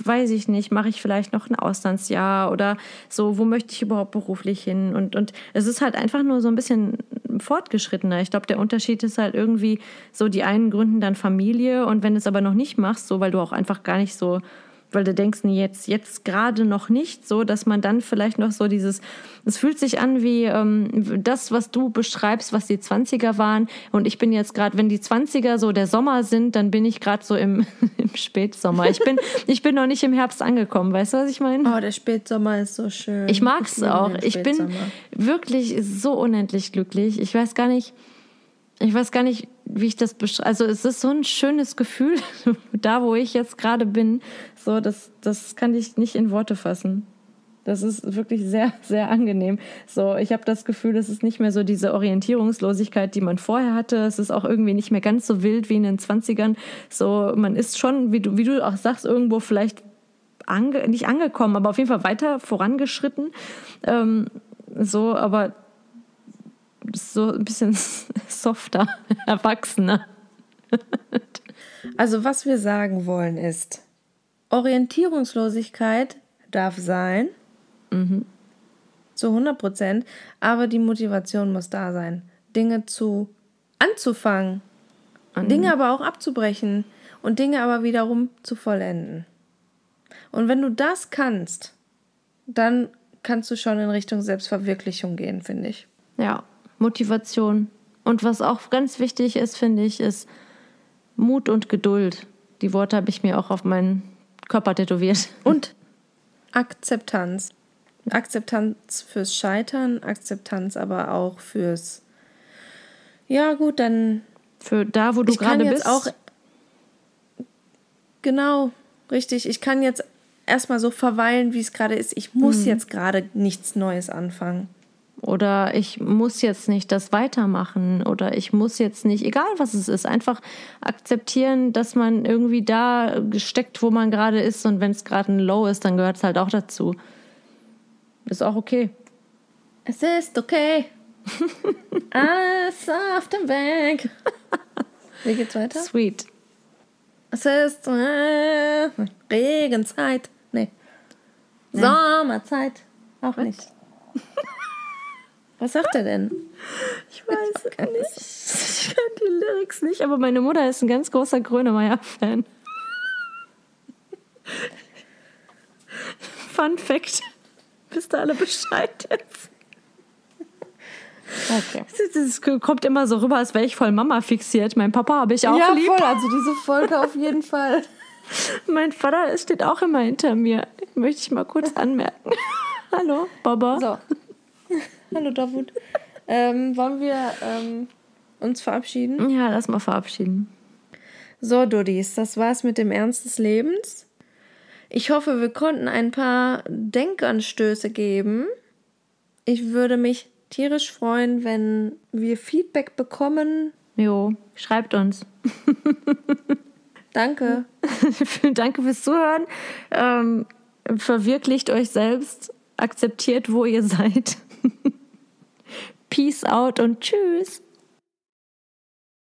weiß ich nicht, mache ich vielleicht noch ein Auslandsjahr oder so, wo möchte ich überhaupt beruflich hin und und es ist halt einfach nur so ein bisschen fortgeschrittener. Ich glaube, der Unterschied ist halt irgendwie so, die einen gründen dann Familie und wenn du es aber noch nicht machst, so weil du auch einfach gar nicht so, weil du denkst, nee, jetzt, jetzt gerade noch nicht, so dass man dann vielleicht noch so dieses, es fühlt sich an wie ähm, das, was du beschreibst, was die 20er waren. Und ich bin jetzt gerade, wenn die 20er so der Sommer sind, dann bin ich gerade so im, im Spätsommer. Ich bin, ich bin noch nicht im Herbst angekommen, weißt du, was ich meine? Oh, der Spätsommer ist so schön. Ich mag es auch. Ich bin wirklich so unendlich glücklich. Ich weiß gar nicht, ich weiß gar nicht, wie ich das beschreibe. Also es ist so ein schönes Gefühl, da wo ich jetzt gerade bin. So, das, das kann ich nicht in Worte fassen. Das ist wirklich sehr, sehr angenehm. So, ich habe das Gefühl, es ist nicht mehr so diese Orientierungslosigkeit, die man vorher hatte. Es ist auch irgendwie nicht mehr ganz so wild wie in den 20ern. So, man ist schon, wie du, wie du auch sagst, irgendwo vielleicht ange, nicht angekommen, aber auf jeden Fall weiter vorangeschritten. Ähm, so, aber so ein bisschen softer, erwachsener. also was wir sagen wollen ist, Orientierungslosigkeit darf sein, mhm. zu 100 Prozent, aber die Motivation muss da sein, Dinge zu anzufangen, mhm. Dinge aber auch abzubrechen und Dinge aber wiederum zu vollenden. Und wenn du das kannst, dann kannst du schon in Richtung Selbstverwirklichung gehen, finde ich. Ja, Motivation. Und was auch ganz wichtig ist, finde ich, ist Mut und Geduld. Die Worte habe ich mir auch auf meinen Körper tätowiert. Und Akzeptanz. Akzeptanz fürs Scheitern, Akzeptanz aber auch fürs. Ja, gut, dann. Für da, wo du gerade bist. Auch, genau, richtig. Ich kann jetzt erstmal so verweilen, wie es gerade ist. Ich muss hm. jetzt gerade nichts Neues anfangen. Oder ich muss jetzt nicht das weitermachen oder ich muss jetzt nicht, egal was es ist, einfach akzeptieren, dass man irgendwie da steckt, wo man gerade ist und wenn es gerade ein Low ist, dann gehört es halt auch dazu. Ist auch okay. Es ist okay. Alles auf dem Weg. Wie geht's weiter? Sweet. Es ist äh, Regenzeit. Nee. nee. Sommerzeit. Auch Was? nicht. Was sagt er denn? Ich weiß es nicht. Ich kann die Lyrics nicht, aber meine Mutter ist ein ganz großer Grönemeyer-Fan. Fun Fact. Wisst ihr alle Bescheid jetzt? Okay. Das kommt immer so rüber, als wäre ich voll Mama fixiert. Mein Papa habe ich auch ja, lieb. Ja, voll. Also diese Folge auf jeden Fall. Mein Vater steht auch immer hinter mir. Möchte ich mal kurz anmerken. Hallo, Baba. So. Hallo Davut. Ähm, wollen wir ähm, uns verabschieden? Ja, lass mal verabschieden. So, Duddies, das war's mit dem Ernst des Lebens. Ich hoffe, wir konnten ein paar Denkanstöße geben. Ich würde mich tierisch freuen, wenn wir Feedback bekommen. Jo, schreibt uns. Danke. Danke fürs Zuhören. Ähm, verwirklicht euch selbst. Akzeptiert, wo ihr seid. Peace out und tschüss.